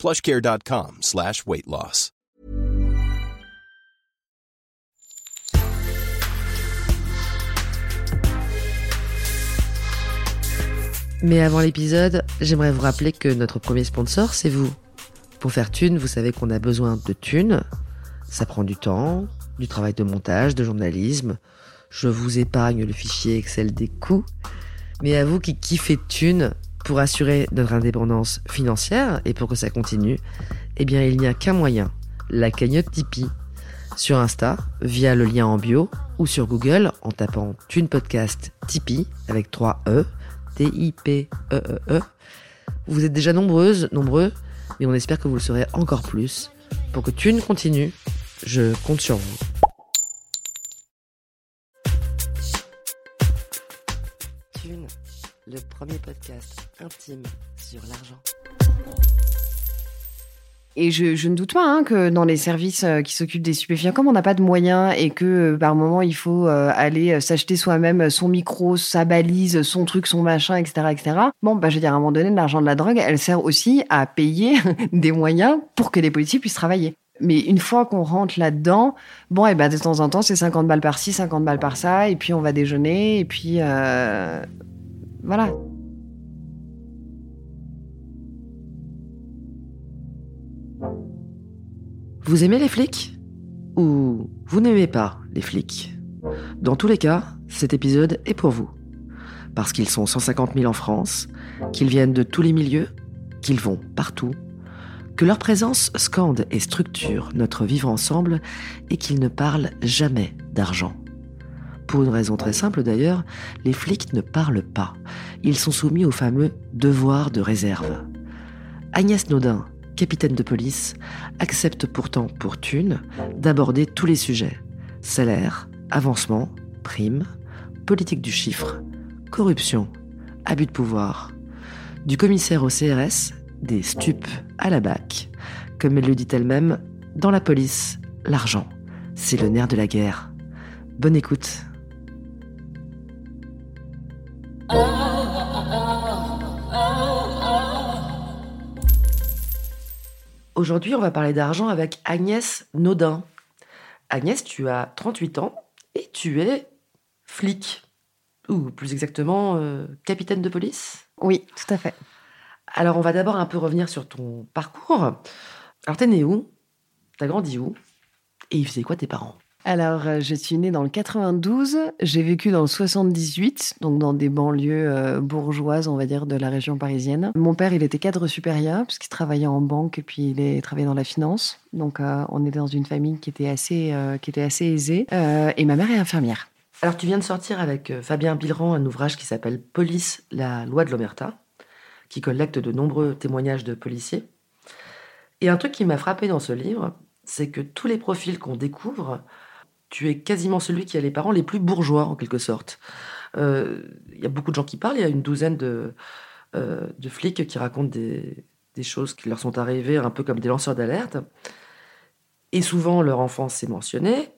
plushcare.com slash weight loss. Mais avant l'épisode, j'aimerais vous rappeler que notre premier sponsor, c'est vous. Pour faire thune, vous savez qu'on a besoin de thunes. Ça prend du temps, du travail de montage, de journalisme. Je vous épargne le fichier Excel des coûts. Mais à vous qui kiffez thunes, pour assurer notre indépendance financière et pour que ça continue, eh bien, il n'y a qu'un moyen, la cagnotte Tipeee. Sur Insta, via le lien en bio, ou sur Google en tapant Thune Podcast Tipeee avec 3 E, T-I-P-E-E-E. Vous êtes déjà nombreuses, nombreux, mais on espère que vous le serez encore plus. Pour que Thune continue, je compte sur vous. Le premier podcast intime sur l'argent. Et je, ne doute pas hein, que dans les services euh, qui s'occupent des stupéfiants, comme on n'a pas de moyens et que euh, par moment il faut euh, aller s'acheter soi-même son micro, sa balise, son truc, son machin, etc., etc. Bon, bah je veux dire, à un moment donné, l'argent de la drogue, elle sert aussi à payer des moyens pour que les policiers puissent travailler. Mais une fois qu'on rentre là-dedans, bon, et ben de temps en temps, c'est 50 balles par-ci, 50 balles par-ça, et puis on va déjeuner, et puis voilà. Vous aimez les flics Ou vous n'aimez pas les flics? Dans tous les cas, cet épisode est pour vous. Parce qu'ils sont 150 000 en France, qu'ils viennent de tous les milieux, qu'ils vont partout, que leur présence scande et structure notre vivre ensemble et qu'ils ne parlent jamais d'argent. Pour une raison très simple d'ailleurs, les flics ne parlent pas. Ils sont soumis au fameux devoir de réserve. Agnès Naudin, capitaine de police, accepte pourtant pour thune d'aborder tous les sujets. Salaire, avancement, primes, politique du chiffre, corruption, abus de pouvoir. Du commissaire au CRS, des stupes à la BAC. Comme elle le dit elle-même, dans la police, l'argent, c'est le nerf de la guerre. Bonne écoute. Aujourd'hui, on va parler d'argent avec Agnès Naudin. Agnès, tu as 38 ans et tu es flic, ou plus exactement euh, capitaine de police. Oui, tout à fait. Alors, on va d'abord un peu revenir sur ton parcours. Alors, t'es né où? T'as grandi où? Et ils faisaient quoi tes parents? Alors, euh, je suis née dans le 92, j'ai vécu dans le 78, donc dans des banlieues euh, bourgeoises, on va dire, de la région parisienne. Mon père, il était cadre supérieur, puisqu'il travaillait en banque et puis il travaillait dans la finance. Donc, euh, on était dans une famille qui était assez, qui était assez aisée. Et ma mère est infirmière. Alors, tu viens de sortir avec Fabien Bilran un ouvrage qui s'appelle Police, la loi de l'Omerta, qui collecte de nombreux témoignages de policiers. Et un truc qui m'a frappé dans ce livre, c'est que tous les profils qu'on découvre, tu es quasiment celui qui a les parents les plus bourgeois, en quelque sorte. Euh, Il y a beaucoup de gens qui parlent, il y a une douzaine de, euh, flics qui racontent des, choses qui leur sont arrivées un peu comme des lanceurs d'alerte. Et souvent, leur enfance est mentionnée.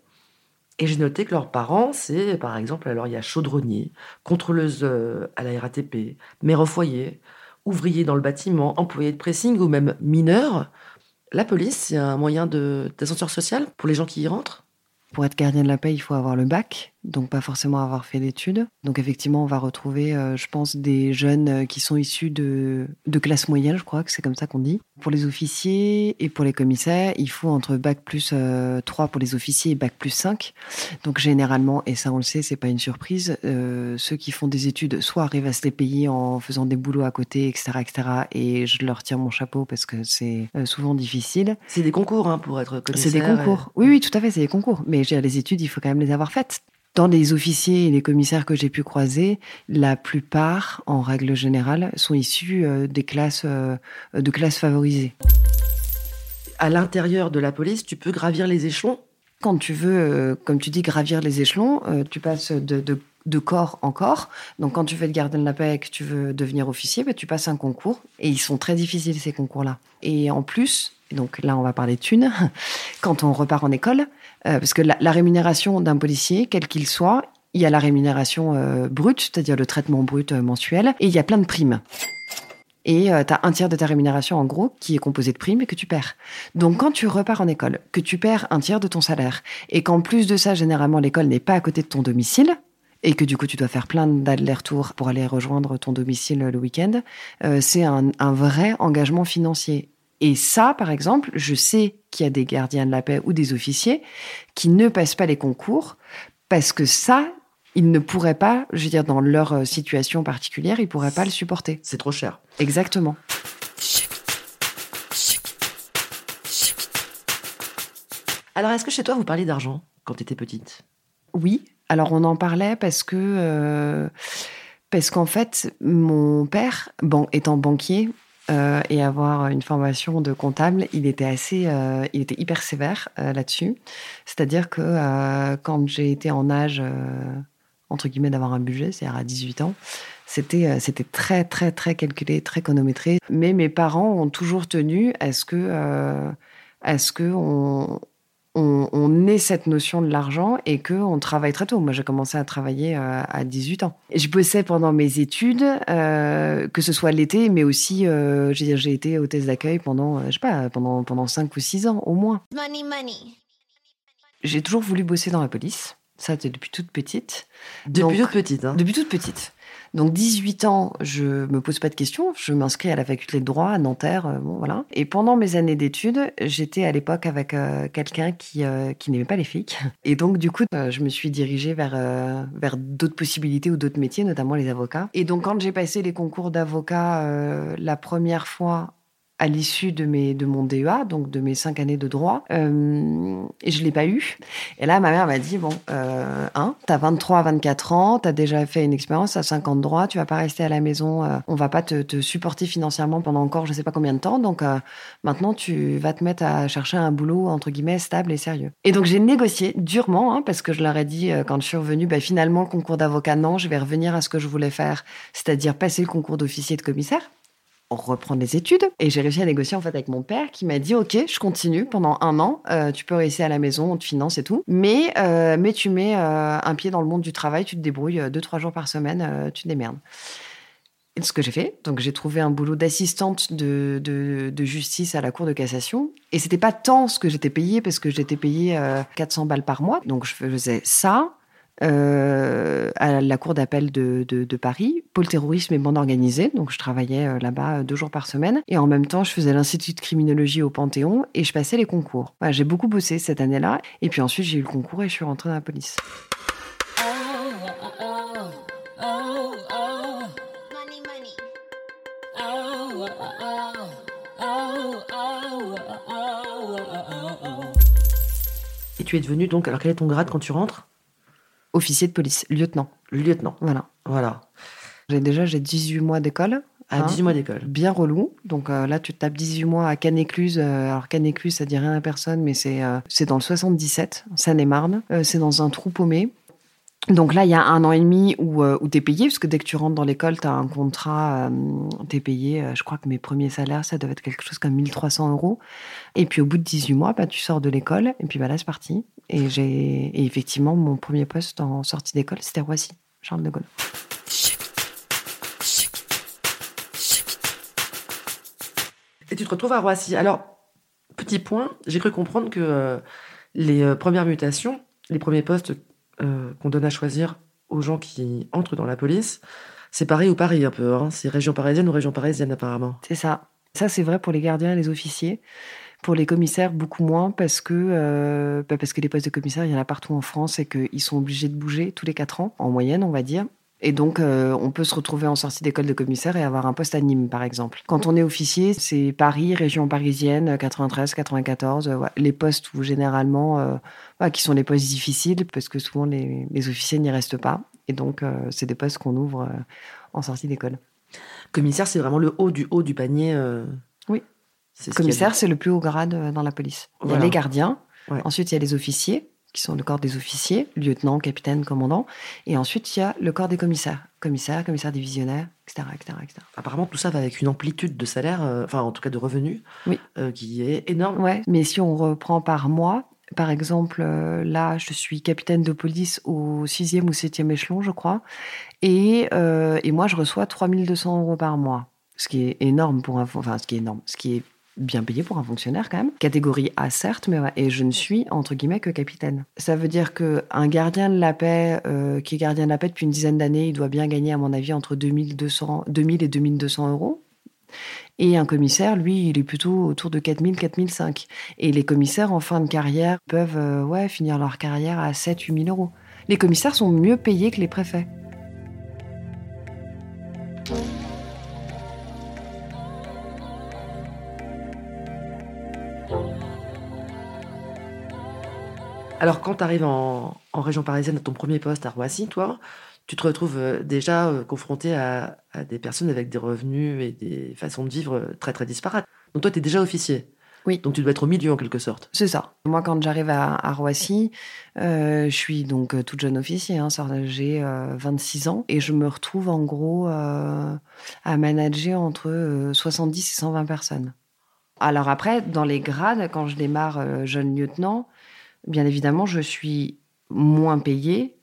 Et j'ai noté que leurs parents, c'est par exemple, alors il y a chaudronnier, contrôleuse euh, à la RATP, mère au foyer, ouvrier dans le bâtiment, employé de pressing ou même mineur. La police, c'est un moyen d'ascenseur social pour les gens qui y rentrent? Pour être gardien de la paix, il faut avoir le bac, donc pas forcément avoir fait d'études. Donc effectivement, on va retrouver, euh, je pense, des jeunes euh, qui sont issus de, de classe moyenne, je crois que c'est comme ça qu'on dit. Pour les officiers et pour les commissaires, il faut entre bac plus euh, 3 pour les officiers et bac plus 5. Donc généralement, et ça on le sait, c'est pas une surprise, euh, ceux qui font des études soit arrivent à se les payer en faisant des boulots à côté, etc., etc. Et je leur tire mon chapeau parce que c'est souvent difficile. C'est des concours hein, pour être commissaire. C'est des concours. Oui, oui, tout à fait, c'est des concours. Mais j'ai les études, il faut quand même les avoir faites. Dans les officiers et les commissaires que j'ai pu croiser, la plupart, en règle générale, sont issus euh, des classes, euh, de classes favorisées. à l'intérieur de la police, tu peux gravir les échelons Quand tu veux, euh, comme tu dis, gravir les échelons, tu passes de corps en corps. Donc, quand tu fais le gardien de la paix et que tu veux devenir officier, bah, tu passes un concours. Et ils sont très difficiles, ces concours-là. Et en plus, donc là, on va parler thunes, quand on repart en école, euh, parce que la, rémunération d'un policier, quel qu'il soit, il y a la rémunération euh, brute, c'est-à-dire le traitement brut euh, mensuel, et il y a plein de primes. Et tu as un tiers de ta rémunération, en gros, qui est composé de primes et que tu perds. Donc, quand tu repars en école, que tu perds un tiers de ton salaire, et qu'en plus de ça, généralement, l'école n'est pas à côté de ton domicile, et que du coup, tu dois faire plein d'allers-retours pour aller rejoindre ton domicile le week-end, c'est un vrai engagement financier. Et ça, par exemple, je sais qu'il y a des gardiens de la paix ou des officiers qui ne passent pas les concours parce que ça, ils ne pourraient pas, je veux dire, dans leur euh, situation particulière, ils pourraient pas le supporter. C'est trop cher. Exactement. Alors, est-ce que chez toi, vous parliez d'argent quand tu étais petite? Oui. Alors, on en parlait parce que. euh, parce qu'en fait, mon père, bon, étant banquier euh, et avoir une formation de comptable, il était assez. euh, il était hyper sévère euh, là-dessus. C'est-à-dire que quand j'ai été en âge, entre guillemets, d'avoir un budget, c'est-à-dire à 18 ans, c'était c'était très, très, très calculé, très chronométré. Mais mes parents ont toujours tenu à ce que. à ce que on, on, on ait cette notion de l'argent et qu'on travaille très tôt. Moi, j'ai commencé à travailler euh, à 18 ans. Et je bossais pendant mes études, euh, que ce soit l'été, mais aussi, euh, j'ai été hôtesse d'accueil pendant, euh, je sais pas, pendant, pendant 5 ou 6 ans au moins. Money, money. J'ai toujours voulu bosser dans la police. Ça, c'est depuis toute petite. Depuis Donc, toute petite. Hein. Depuis toute petite. Donc 18 ans, je me pose pas de questions. Je m'inscris à la faculté de droit à Nanterre. euh, bon, voilà. Et pendant mes années d'études, j'étais à l'époque avec euh, quelqu'un qui, euh, qui n'aimait pas les flics. Et donc du coup, je me suis dirigée vers, vers d'autres possibilités ou d'autres métiers, notamment les avocats. Et donc quand j'ai passé les concours d'avocat la première fois à l'issue de, mes, de mon DEA, donc de mes cinq années de droit, euh, et je l'ai pas eu. Et là, ma mère m'a dit, bon, euh, hein, t'as 23 à 24 ans, t'as déjà fait une expérience, t'as 50 droits, tu vas pas rester à la maison, euh, on va pas te, te supporter financièrement pendant encore je sais pas combien de temps, donc euh, maintenant tu vas te mettre à chercher un boulot, entre guillemets, stable et sérieux. Et donc j'ai négocié durement, hein, parce que je leur ai dit, euh, quand je suis revenue, bah, finalement, le concours d'avocat, non, je vais revenir à ce que je voulais faire, c'est-à-dire passer le concours d'officier de commissaire reprendre les études. Et j'ai réussi à négocier en fait avec mon père qui m'a dit ok, je continue pendant un an. euh, tu peux rester à la maison, on te finance et tout. Mais euh, mais tu mets euh, un pied dans le monde du travail, tu te débrouilles deux trois jours par semaine, tu démerdes. Et ce que j'ai fait, donc j'ai trouvé un boulot d'assistante de, de, de justice à la cour de cassation. Et c'était pas tant ce que j'étais payée parce que j'étais payée euh, 400 balles par mois. Donc je faisais ça, euh, à la cour d'appel de, de, de Paris, pôle terrorisme et bande organisée. Donc, je travaillais euh, là-bas euh, deux jours par semaine. Et en même temps, je faisais l'institut de criminologie au Panthéon et je passais les concours. J'ai beaucoup bossé cette année-là. Et puis ensuite, j'ai eu le concours et je suis rentrée dans la police. Et tu es devenu donc, alors quel est ton grade quand tu rentres? Officier de police, lieutenant. Lieutenant. Voilà. Voilà. J'ai déjà j'ai 18 mois d'école. À hein. 18 mois d'école. bien relou. Donc euh, là, tu tapes 18 mois à Canécluse. Euh, alors Canécluse, ça dit rien à personne, mais c'est euh, c'est dans le 77, Seine-et-Marne. Euh, c'est dans un trou paumé. Donc là, il y a un an et demi où, euh, où tu es payé, parce que dès que tu rentres dans l'école, tu as un contrat, tu es payé, euh, je crois que mes premiers salaires, ça devait être quelque chose comme 1300 euros. Et puis au bout de 18 mois, bah, tu sors de l'école, et puis bah, là, c'est parti. Et, j'ai effectivement, mon premier poste en sortie d'école, c'était Roissy, Charles de Gaulle. Et tu te retrouves à Roissy. Alors, petit point, j'ai cru comprendre que euh, les euh, premières mutations, les premiers postes euh, qu'on donne à choisir aux gens qui entrent dans la police, c'est Paris ou Paris un peu. Hein. C'est région parisienne ou région parisienne apparemment. C'est ça. Ça, c'est vrai pour les gardiens et les officiers. Pour les commissaires, beaucoup moins, parce que, euh, bah, parce que les postes de commissaires, il y en a partout en France et qu'ils sont obligés de bouger tous les quatre ans, en moyenne, on va dire. Et donc, euh, on peut se retrouver en sortie d'école de commissaire et avoir un poste à Nîmes, par exemple. Quand on est officier, c'est Paris, région parisienne, 93, 94, euh, ouais, les postes où généralement, euh, ouais, qui sont les postes difficiles, parce que souvent les, les officiers n'y restent pas. Et donc, euh, c'est des postes qu'on ouvre euh, en sortie d'école. Commissaire, c'est vraiment le haut du haut du panier. euh, Oui. C'est Commissaire, c'est le plus haut grade euh, dans la police. Il y a les gardiens, Ouais. ensuite il y a les officiers, qui sont le corps des officiers, lieutenant, capitaine, commandant, et ensuite il y a le corps des commissaires, commissaire, commissaire divisionnaire, etc., etc., etc. Apparemment, tout ça va avec une amplitude de salaire, euh, enfin, en tout cas de revenus, Oui. euh, qui est énorme. Ouais, mais si on reprend par mois, par exemple, euh, là, je suis capitaine de police au sixième ou septième échelon, je crois, et, et moi, je reçois 3200 euros par mois, ce qui est énorme pour un, enfin, ce qui est énorme, ce qui est bien payé pour un fonctionnaire quand même. Catégorie A, certes, mais ouais, et je ne suis, entre guillemets, que capitaine. Ça veut dire qu'un gardien de la paix, euh, qui est gardien de la paix depuis une dizaine d'années, il doit bien gagner, à mon avis, entre 2200, 2000 et 2200 euros. Et un commissaire, lui, il est plutôt autour de 4000, 4005. Et les commissaires en fin de carrière peuvent euh, ouais, finir leur carrière à 7 8 000 euros. Les commissaires sont mieux payés que les préfets. Alors, quand tu arrives en, en région parisienne à ton premier poste à Roissy, toi, tu te retrouves euh, déjà euh, confronté à, à des personnes avec des revenus et des façons de vivre euh, très très disparates. Donc, toi, tu es déjà officier. Oui. Donc, tu dois être au milieu en quelque sorte. C'est ça. Moi, quand j'arrive à, à Roissy, euh, je suis donc toute jeune officier, hein, j'ai euh, 26 ans, et je me retrouve en gros euh, à manager entre euh, 70 et 120 personnes. Alors après, dans les grades, quand je démarre jeune lieutenant, bien évidemment, je suis moins payé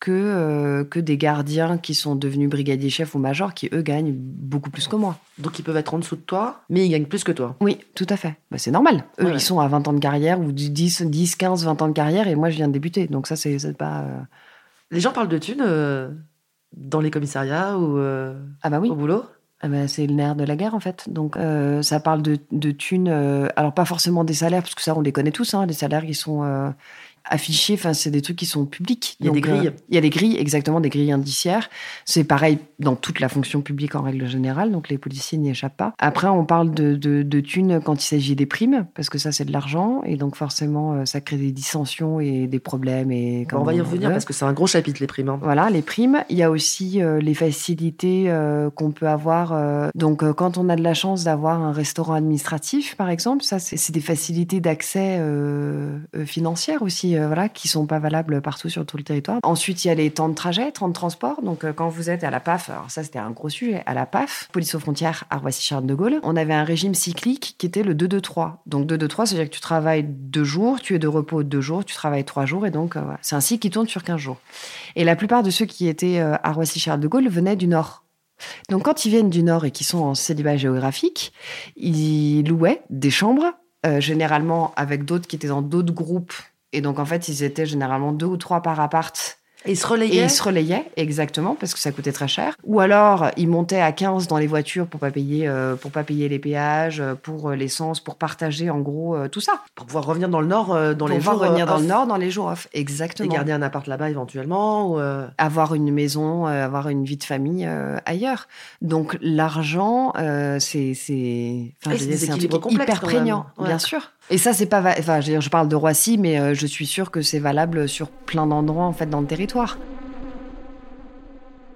que, euh, que des gardiens qui sont devenus brigadiers chefs ou majors, qui eux gagnent beaucoup plus que moi. Donc, ils peuvent être en dessous de toi, mais ils gagnent plus que toi. Oui, tout à fait. Bah, c'est normal. Eux, Ouais, ils sont à 20 ans de carrière ou du 10, 10, 15, 20 ans de carrière et moi, je viens de débuter. Donc ça, c'est pas... euh, Les gens parlent de thunes euh, dans les commissariats ou Ah bah oui, au boulot? Ah bah, c'est le nerf de la guerre en fait. Donc euh, ça parle de, de thunes, euh, alors pas forcément des salaires, parce que ça, on les connaît tous, hein, les salaires qui sont euh, affichés, enfin c'est des trucs qui sont publics. Il y a des Donc, euh, grilles. il y a des grilles, exactement, des grilles indiciaires. C'est pareil dans toute la fonction publique en règle générale, donc les policiers n'y échappent pas. Après, on parle de, de, de thunes quand il s'agit des primes, parce que ça c'est de l'argent, et donc forcément euh, ça crée des dissensions et des problèmes. Et Bon, On va y revenir parce que c'est un gros chapitre, les primes. hein. voilà, les primes. Il y a aussi euh, les facilités euh, qu'on peut avoir. donc, quand on a de la chance d'avoir un restaurant administratif, par exemple, ça, c'est des facilités d'accès financières aussi, euh, voilà, qui sont pas valables partout sur tout le territoire. Ensuite, il y a les temps de trajet, temps de transport. Donc, euh, quand vous êtes à la PAF, alors ça, c'était un gros sujet, à la PAF, police aux frontières à Roissy-Charles de Gaulle, on avait un régime cyclique qui était le 2-2-3. Donc, 2-2-3, c'est-à-dire que tu travailles deux jours, tu es de repos deux jours, tu travailles trois jours, et donc, euh, c'est un cycle qui tourne sur 15 jours. Et la plupart de ceux qui étaient à Roissy-Charles de Gaulle venaient du Nord. Donc quand ils viennent du Nord et qui sont en célibat géographique, ils louaient des chambres, généralement avec d'autres qui étaient dans d'autres groupes. Et donc en fait, ils étaient généralement deux ou trois par appart. Et ils se Et relayaient ils se relayaient, exactement, parce que ça coûtait très cher. Ou alors, ils montaient à 15 dans les voitures pour pas payer, euh, pour pas payer les péages, euh, pour euh, l'essence, pour partager en gros euh, tout ça. pour pouvoir revenir dans le Nord euh, dans pour les jours revenir dans le. Nord dans les jours off. et Exactement. garder un appart là-bas éventuellement ou, avoir une maison, avoir une vie de famille ailleurs. Donc l'argent, c'est c'est enfin, Et c'est hyper prégnant, Ouais. bien sûr. Et ça c'est pas va- enfin je, parle de Roissy, mais euh, je suis sûre que c'est valable sur plein d'endroits en fait dans le territoire.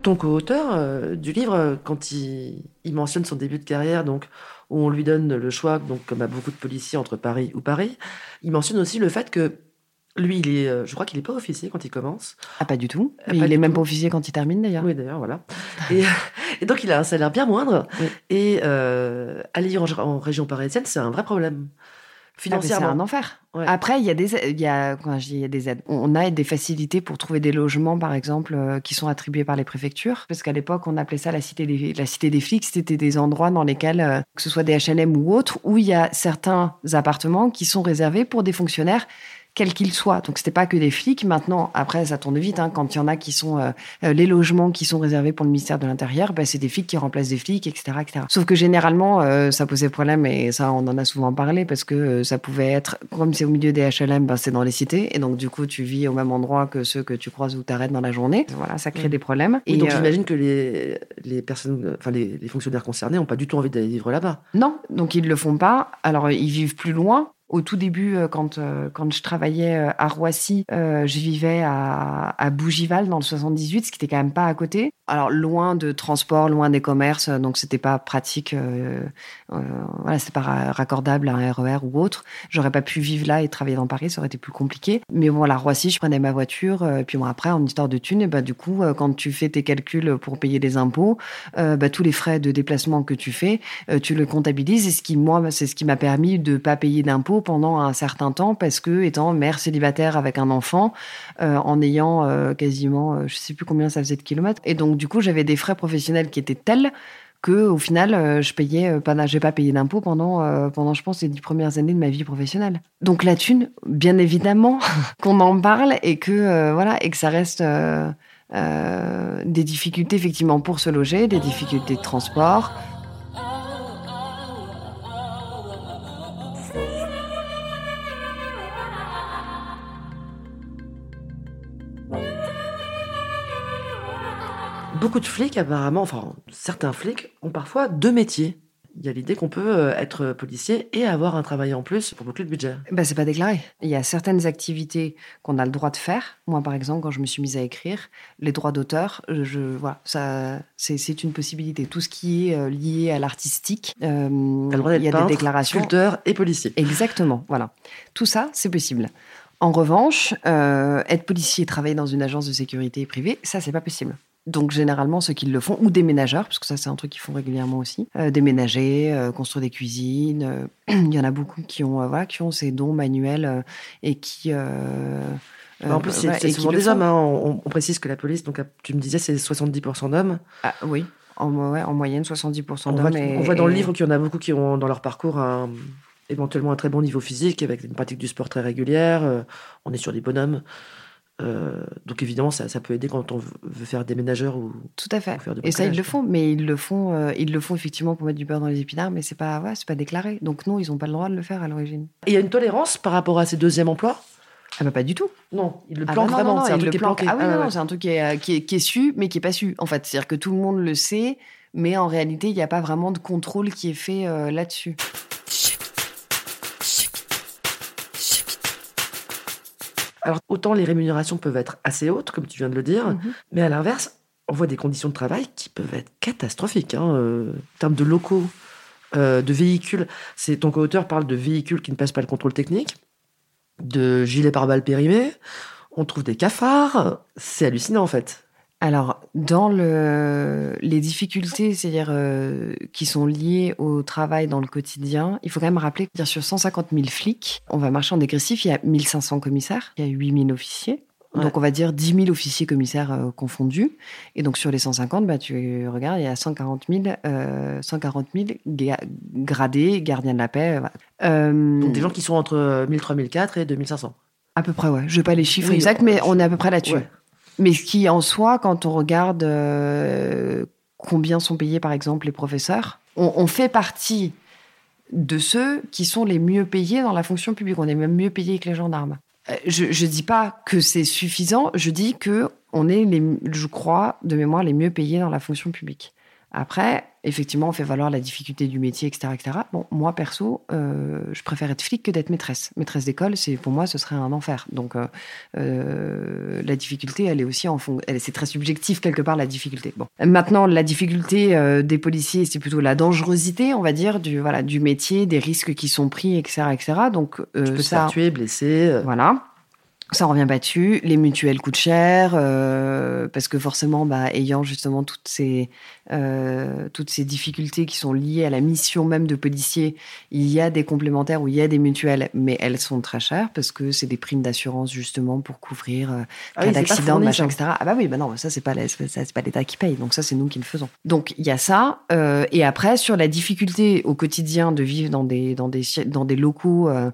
ton co-auteur euh, du livre, euh, quand il, il mentionne son début de carrière, donc où on lui donne le choix, donc comme à beaucoup de policiers entre Paris ou Paris, il mentionne aussi le fait que lui, il est, je crois qu'il n'est pas officier quand il commence. Ah pas du tout. Ah, pas il du est même pas officier quand il termine d'ailleurs. Oui, d'ailleurs, voilà. Et, et donc, il a un salaire bien moindre. Oui. Et euh, aller en, en région parisienne, c'est un vrai problème. Ah, mais c'est Financièrement. un enfer. Ouais. Après, il y a des, il y a, quand je dis il y a des aides, on a des facilités pour trouver des logements, par exemple, euh, qui sont attribués par les préfectures, parce qu'à l'époque, on appelait ça la cité des, la cité des flics. C'était des endroits dans lesquels, euh, que ce soit des H&M ou autres, où il y a certains appartements qui sont réservés pour des fonctionnaires quels qu'ils soient. Donc c'était pas que des flics. Maintenant, après, ça tourne vite. Hein, quand il y en a qui sont euh, euh, les logements qui sont réservés pour le ministère de l'Intérieur, bah, c'est des flics qui remplacent des flics, etc., etc. Sauf que généralement, euh, ça posait problème et ça, on en a souvent parlé parce que euh, ça pouvait être comme c'est au milieu des HLM, bah, c'est dans les cités et donc du coup, tu vis au même endroit que ceux que tu croises ou t'arrêtes dans la journée. Voilà, ça crée Mm. des problèmes. Oui, et donc euh, j'imagine que les, les personnes, enfin les, les fonctionnaires concernés n'ont pas du tout envie d'aller vivre là-bas. non, donc ils le font pas. Alors ils vivent plus loin. Au tout début, euh, quand, euh, quand je travaillais euh, à Roissy, je vivais à, Bougival dans le 78, ce qui était quand même pas à côté. Alors loin de transport, loin des commerces, donc c'était pas pratique. Euh, euh, voilà, pas raccordable à un RER e ou autre. J'aurais pas pu vivre là et travailler dans Paris, ça aurait été plus compliqué. Mais bon, à Roissy, je prenais ma voiture, et puis bon après, en histoire de thunes, bah du coup, quand tu fais tes calculs pour payer les impôts, bah, tous les frais de déplacement que tu fais, tu le comptabilises. Et ce qui moi, c'est ce qui m'a permis de pas payer d'impôts pendant un certain temps parce que étant mère célibataire avec un enfant, euh, en ayant euh, quasiment, euh, je sais plus combien ça faisait de kilomètres, et donc du coup j'avais des frais professionnels qui étaient tels que au final je payais pas, j'ai pas payé d'impôts pendant pendant je pense les dix premières années de ma vie professionnelle. Donc la thune, bien évidemment qu'on en parle et que voilà et que ça reste des difficultés effectivement pour se loger, des difficultés de transport, beaucoup de flics, apparemment, enfin, certains flics ont parfois deux métiers. Il y a l'idée qu'on peut euh, être policier et avoir un travail en plus pour boucler le budget. Ben, c'est pas déclaré. Il y a certaines activités qu'on a le droit de faire. Moi, par exemple, quand je me suis mise à écrire, les droits d'auteur, je, voilà, ça, c'est, une possibilité. Tout ce qui est euh, lié à l'artistique, euh, il y a des déclarations. Sculpteur et policier. Exactement, voilà. Tout ça, c'est possible. En revanche, être policier et travailler dans une agence de sécurité privée, ça, c'est pas possible. Donc généralement ceux qui le font, ou déménageurs, parce que ça c'est un truc qu'ils font régulièrement aussi, euh, déménager, euh, construire des cuisines. Euh, il y en a beaucoup qui ont, voilà, qui ont ces dons manuels et qui... en plus, c'est souvent des hommes. Hein. On, précise que la police, donc tu me disais, c'est 70% d'hommes. Ah, oui, en, en moyenne 70% d'hommes. On, voit dans le livre qu'il y en a beaucoup qui ont dans leur parcours éventuellement un très bon niveau physique, avec une pratique du sport très régulière. on est sur des bonhommes. Euh, donc évidemment, ça, ça, peut aider quand on veut faire des ménageurs ou tout à fait. et ça, ils le font, mais ils le font, euh, ils le font effectivement pour mettre du beurre dans les épinards, mais c'est pas, ouais, c'est pas déclaré. Donc non, ils n'ont pas le droit de le faire à l'origine. Et il y a une tolérance par rapport à ces deuxièmes emplois? Ah bah pas du tout. Non, ils le ah planquent bah vraiment. C'est un truc qui est planqué. Ah oui, ah c'est un truc qui est, qui, est, qui est, su, mais qui est pas su. En fait, c'est-à-dire que tout le monde le sait, mais en réalité, il n'y a pas vraiment de contrôle qui est fait euh, là-dessus. Alors, autant les rémunérations peuvent être assez hautes, comme tu viens de le dire, mhm. mais à l'inverse, on voit des conditions de travail qui peuvent être catastrophiques. Hein, euh, en termes de locaux, euh, de véhicules, c'est ton co-auteur parle de véhicules qui ne passent pas le contrôle technique, de gilets pare-balles périmés, on trouve des cafards, c'est hallucinant en fait. Alors, dans le, les difficultés, c'est-à-dire euh, qui sont liées au travail dans le quotidien, il faut quand même rappeler que sur 150 000 flics, on va marcher en dégressif, il y a 1500 commissaires, il y a 8 000 officiers. Donc, on va dire 10 000 officiers commissaires euh, confondus. Et donc, sur les 150, bah, tu regardes, il y a 140 000, euh, 140 000 gradés, gardiens de la paix. donc, des gens qui sont entre 1003, 1004 et 2500. À peu près, ouais. Je n'ai pas les chiffres exacts, mais on est à peu près là-dessus. Mais ce qui, en soi, quand on regarde euh, combien sont payés, par exemple, les professeurs, on, fait partie de ceux qui sont les mieux payés dans la fonction publique. On est même mieux payés que les gendarmes. Euh, je ne dis pas que c'est suffisant, je dis que on est, les, je crois, de mémoire, les mieux payés dans la fonction publique. Après, effectivement, on fait valoir la difficulté du métier, etc. etc. Bon, moi, perso, euh, je préfère être flic que d'être maîtresse. Maîtresse d'école, c'est pour moi, ce serait un enfer. Donc, euh, euh, la difficulté, elle est aussi en fond. C'est très subjectif, quelque part, la difficulté. Bon. Maintenant, la difficulté des policiers, c'est plutôt la dangerosité, on va dire, du, voilà, du métier, des risques qui sont pris, etc. etc. Donc, tu peux ça, tuer, blesser. Voilà ça revient battu. Les mutuelles coûtent cher euh, parce que forcément, bah, ayant justement toutes ces euh, toutes ces difficultés qui sont liées à la mission même de policier, il y a des complémentaires ou il y a des mutuelles, mais elles sont très chères parce que c'est des primes d'assurance justement pour couvrir euh, ah d'accident, machin, etc. Ah bah oui, bah non, ça c'est pas c'est pas l'État qui paye, donc ça c'est nous qui le faisons. Donc il y a ça. Euh, et après sur la difficulté au quotidien de vivre dans des dans des dans des locaux euh,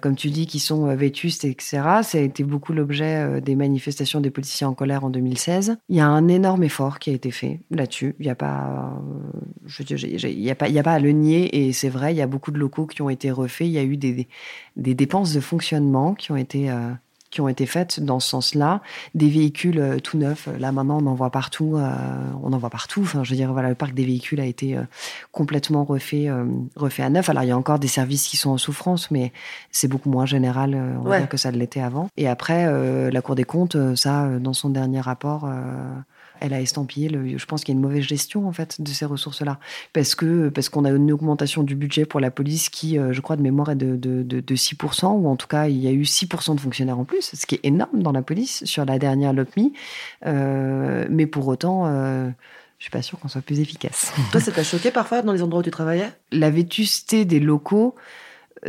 comme tu dis qui sont vétustes, etc. Ça a été beaucoup l'objet des manifestations des policiers en colère en 2016. Il y a un énorme effort qui a été fait là-dessus. Il n'y a pas, je il y a pas, il y a pas à le nier. Et c'est vrai, il y a beaucoup de locaux qui ont été refaits. Il y a eu des, des dépenses de fonctionnement qui ont été, euh, qui ont été faites dans ce sens-là. Des véhicules euh, tout neufs, là maintenant on en voit partout, euh, on en voit partout. Enfin, je veux dire, voilà, le parc des véhicules a été euh, complètement refait, refait à neuf. Alors il y a encore des services qui sont en souffrance, mais c'est beaucoup moins général on va dire, que ça l'était avant. Et après, la Cour des comptes, ça, dans son dernier rapport elle a estampillé, le, je pense qu'il y a une mauvaise gestion en fait de ces ressources-là, parce que parce qu'on a une augmentation du budget pour la police qui, euh, je crois de mémoire, est de, de, de, 6%, ou en tout cas il y a eu 6% de fonctionnaires en plus, ce qui est énorme dans la police sur la dernière LOPMI, euh, mais pour autant... Euh, je suis pas sûre qu'on soit plus efficace. Toi, ça t'a choqué parfois dans les endroits où tu travaillais? La vétusté des locaux,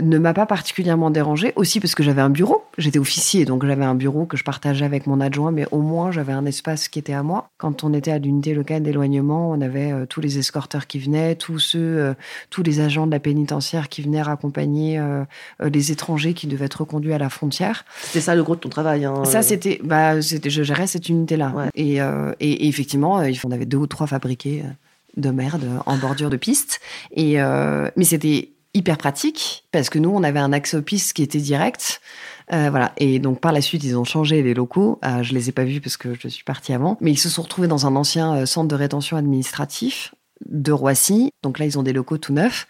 ne m'a pas particulièrement dérangé, aussi parce que j'avais un bureau. J'étais officier, donc j'avais un bureau que je partageais avec mon adjoint, mais au moins j'avais un espace qui était à moi. Quand on était à l'unité locale d'éloignement, on avait euh, tous les escorteurs qui venaient, tous ceux, euh, tous les agents de la pénitentiaire qui venaient accompagner euh, les étrangers qui devaient être reconduits à la frontière. C'était ça le gros de ton travail. Hein, ça, c'était, bah, c'était, je gérais cette unité-là. Et, et, effectivement, on avait deux ou trois fabriqués de merde en bordure de piste. Et mais c'était hyper pratique parce que nous, on avait un accès aux pistes qui était direct. Euh, voilà. Et donc par la suite, ils ont changé les locaux. Euh, je les ai pas vus parce que je suis partie avant, mais ils se sont retrouvés dans un ancien euh, centre de rétention administratif de Roissy. Donc là, ils ont des locaux tout neufs.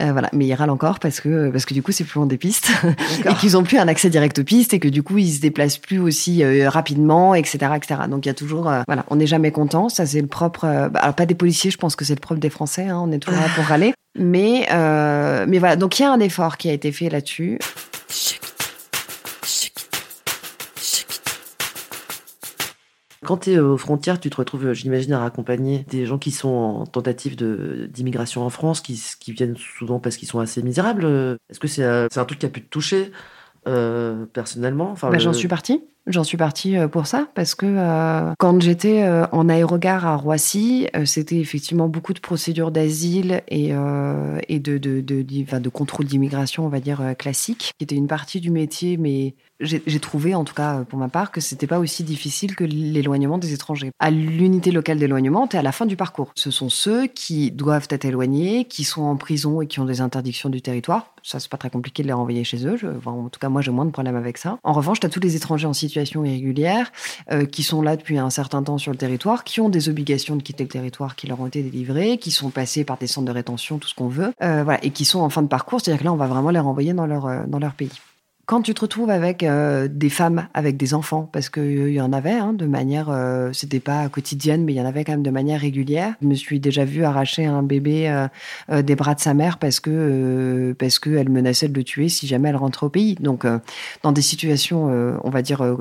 Euh, voilà, mais ils râlent encore parce que parce que du coup, c'est plus loin des pistes et qu'ils ont plus un accès direct aux pistes et que du coup, ils se déplacent plus aussi euh, rapidement, etc., etc. Donc il y a toujours, euh, voilà, on n'est jamais content. Ça, c'est le propre. Bah, alors pas des policiers, je pense que c'est le propre des Français. Hein, on est toujours là pour râler. Mais mais voilà, donc il y a un effort qui a été fait là-dessus. Quand tu es aux frontières, tu te retrouves, j'imagine, à accompagner des gens qui sont en tentative d'immigration en France, qui, qui, viennent souvent parce qu'ils sont assez misérables. Est-ce que c'est un truc qui a pu te toucher? Euh, personnellement enfin, bah, J'en suis partie. J'en suis partie euh, pour ça parce que euh, quand j'étais en aérogare à Roissy, c'était effectivement beaucoup de procédures d'asile et, et de, de, de, de, de contrôle d'immigration, on va dire classique, qui était une partie du métier, mais j'ai trouvé, en tout cas pour ma part, que c'était pas aussi difficile que l'éloignement des étrangers. À l'unité locale d'éloignement, tu es à la fin du parcours. Ce sont ceux qui doivent être éloignés, qui sont en prison et qui ont des interdictions du territoire. Ça, c'est pas très compliqué de les renvoyer chez eux. Je, en tout cas, moi, j'ai moins de problèmes avec ça. En revanche, tu as tous les étrangers en situation irrégulière euh, qui sont là depuis un certain temps sur le territoire, qui ont des obligations de quitter le territoire qui leur ont été délivrées, qui sont passés par des centres de rétention, tout ce qu'on veut, euh, voilà, et qui sont en fin de parcours. C'est-à-dire que là, on va vraiment les renvoyer dans leur, euh, dans leur pays. Quand tu te retrouves avec euh, des femmes avec des enfants, parce qu'il euh, y en avait hein, de manière, euh, c'était pas quotidienne, mais il y en avait quand même de manière régulière. Je me suis déjà vue arracher un bébé des bras de sa mère parce que parce qu'elle menaçait de le tuer si jamais elle rentrait au pays. Donc dans des situations, on va dire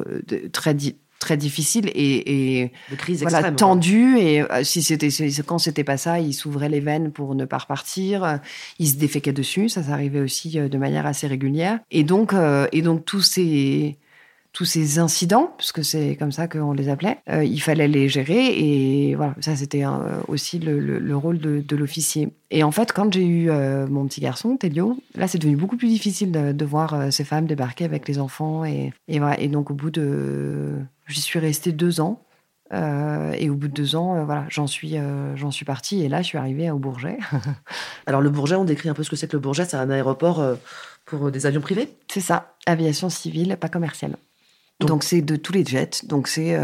très très difficile et, et de crise voilà, tendu. Et euh, si c'était quand c'était pas ça, il s'ouvrait les veines pour ne pas repartir. Il se déféquait dessus. Ça, s'arrivait aussi euh, de manière assez régulière. Et donc, euh, et donc tous ces tous ces incidents, puisque c'est comme ça qu'on les appelait, il fallait les gérer et voilà, ça c'était aussi le, le, rôle de, de l'officier. Et en fait, quand j'ai eu mon petit garçon, Télio, là c'est devenu beaucoup plus difficile de, de voir ces femmes débarquer avec les enfants et, et voilà. Et donc au bout de J'y suis restée deux ans. Euh, et au bout de deux ans, euh, voilà, j'en suis, euh, j'en suis partie. Et là, je suis arrivée au Bourget. Alors, le Bourget, on décrit un peu ce que c'est que le Bourget. C'est un aéroport pour des avions privés? C'est ça, aviation civile, pas commerciale. Donc, c'est de tous les jets. Donc, c'est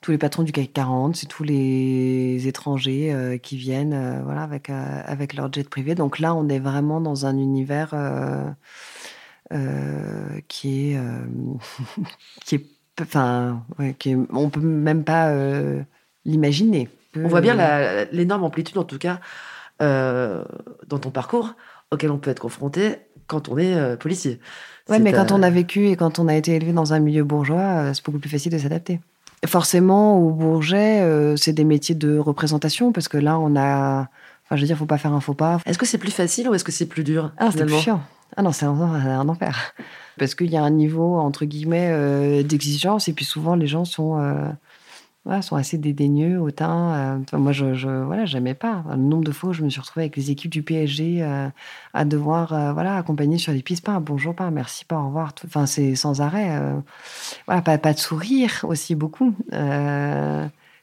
tous les patrons du CAC 40, c'est tous les étrangers qui viennent voilà, avec, avec leur jet privé. Donc là, on est vraiment dans un univers qui est. qui est enfin, ouais, on peut même pas euh, l'imaginer. On voit bien l'énorme amplitude, en tout cas, euh, dans ton parcours, auquel on peut être confronté quand on est euh, policier. Ouais, mais quand on a vécu et quand on a été élevé dans un milieu bourgeois, c'est beaucoup plus facile de s'adapter. Forcément, au Bourget, c'est des métiers de représentation parce que là, on a. Enfin, je veux dire, faut pas faire un faux pas. Est-ce que c'est plus facile ou est-ce que c'est plus dur Ah, c'est plus chiant. Ah non, c'est un, enfer. Parce qu'il y a un niveau, entre guillemets, euh, d'exigence, et puis souvent les gens sont, euh, sont assez dédaigneux, hautains. Euh. moi, je, je voilà, j'aimais pas. Le nombre de fois où je me suis retrouvée avec les équipes du PSG à devoir voilà, accompagner sur les pistes, pas bonjour, pas merci, pas au revoir. Enfin, c'est sans arrêt. voilà, pas, pas de sourire aussi beaucoup.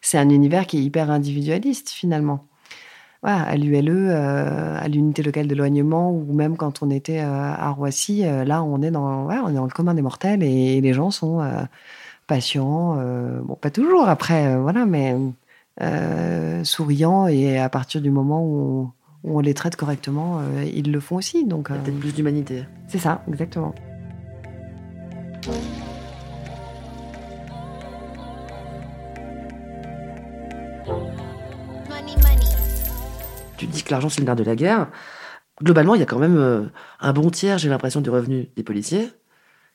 c'est un univers qui est hyper individualiste, finalement. À l'ULE, à l'unité locale d'éloignement, ou même quand on était à Roissy, là, on est dans, on est dans le commun des mortels et les gens sont patients. bon, pas toujours après, voilà, mais souriants et à partir du moment où on, les traite correctement, ils le font aussi. Donc, peut-être plus d'humanité. C'est ça, exactement. Tu dis que l'argent c'est le nerf de la guerre. Globalement, il y a quand même euh, un bon tiers, j'ai l'impression, du revenu des policiers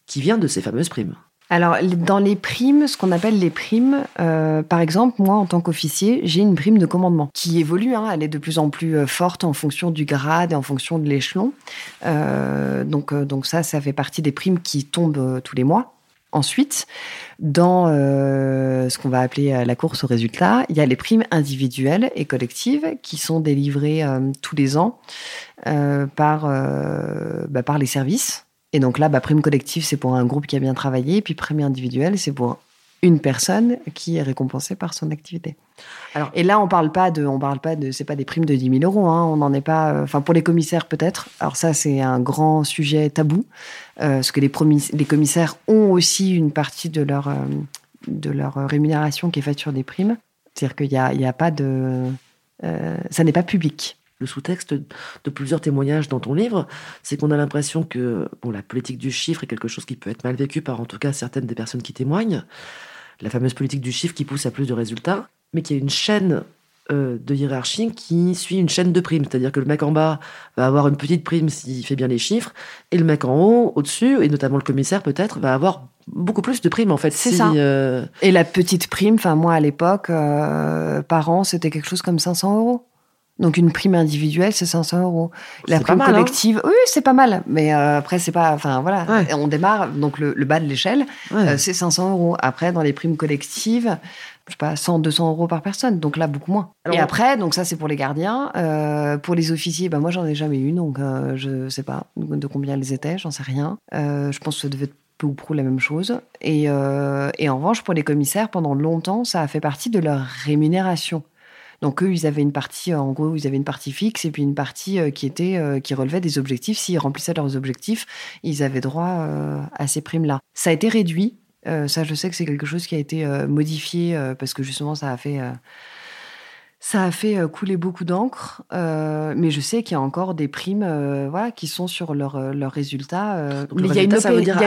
qui vient de ces fameuses primes. Alors, dans les primes, ce qu'on appelle les primes, euh, par exemple, moi, en tant qu'officier, j'ai une prime de commandement qui évolue. Hein, elle est de plus en plus euh, forte en fonction du grade et en fonction de l'échelon. donc, donc ça, ça fait partie des primes qui tombent tous les mois. Ensuite, dans euh, ce qu'on va appeler euh, la course au résultat, il y a les primes individuelles et collectives qui sont délivrées euh, tous les ans par, bah, par les services. Et donc là, bah, prime collective, c'est pour un groupe qui a bien travaillé, puis prime individuelle, c'est pour une personne qui est récompensée par son activité. Alors, et là, on parle pas de, on parle pas de, c'est pas des primes de 10 000 euros. Hein, on n'en est pas. Enfin, pour les commissaires peut-être. Alors ça, c'est un grand sujet tabou, parce que les, commissaires ont aussi une partie de leur euh, de leur rémunération qui est faite sur des primes. C'est-à-dire qu'il y a, y a pas de, ça n'est pas public. Le sous-texte de plusieurs témoignages dans ton livre, c'est qu'on a l'impression que bon, la politique du chiffre est quelque chose qui peut être mal vécu par en tout cas certaines des personnes qui témoignent la fameuse politique du chiffre qui pousse à plus de résultats, mais qui a une chaîne euh, de hiérarchie qui suit une chaîne de primes. C'est-à-dire que le mec en bas va avoir une petite prime s'il fait bien les chiffres, et le mec en haut, au-dessus, et notamment le commissaire peut-être, va avoir beaucoup plus de primes en fait. C'est ça. Euh, et la petite prime, enfin moi à l'époque, euh, par an, c'était quelque chose comme 500 euros. Donc une prime individuelle, c'est 500 euros. La prime hein. collective, oui, c'est pas mal. Mais euh, après, c'est pas, enfin voilà, on démarre. Donc le, bas de l'échelle, euh, c'est 500 euros. Après, dans les primes collectives, je sais pas, 100, 200 euros par personne. Donc là, beaucoup moins. Et après, donc ça, c'est pour les gardiens. Euh, pour les officiers, ben moi, j'en ai jamais eu, donc je sais pas de combien ils étaient, j'en sais rien. je pense que ça devait être peu ou prou la même chose. Et, et en revanche, pour les commissaires, pendant longtemps, ça a fait partie de leur rémunération. Donc eux, ils avaient une partie, en gros, ils avaient une partie fixe et puis une partie euh, qui était euh, qui relevait des objectifs. S'ils remplissaient leurs objectifs, ils avaient droit euh, à ces primes-là. Ça a été réduit. ça, je sais que c'est quelque chose qui a été modifié parce que justement, ça a fait ça a fait couler beaucoup d'encre, mais je sais qu'il y a encore des primes voilà, qui sont sur leurs leur résultats. mais il y, a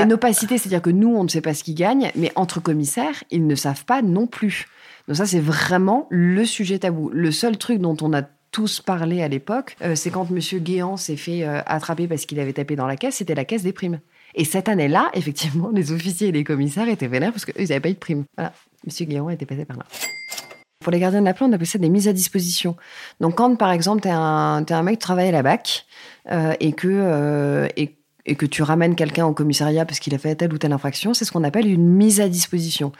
une, opacité, c'est-à-dire que nous, on ne sait pas ce qu'ils gagnent, mais entre commissaires, ils ne savent pas non plus. Donc ça, c'est vraiment le sujet tabou. Le seul truc dont on a tous parlé à l'époque, euh, c'est quand Monsieur Guéant s'est fait euh, attraper parce qu'il avait tapé dans la caisse, c'était la caisse des primes. Et cette année-là, effectivement, les officiers et les commissaires étaient vénères parce qu'eux, ils n'avaient pas eu de primes. Voilà, Monsieur Guéant était passé par là. Pour les gardiens de la plaie, on appelle ça des mises à disposition. Donc quand, par exemple, tu es, un, un mec qui travaille à la BAC euh, et que... et et que tu ramènes quelqu'un au commissariat parce qu'il a fait telle ou telle infraction, c'est ce qu'on appelle une mise à disposition.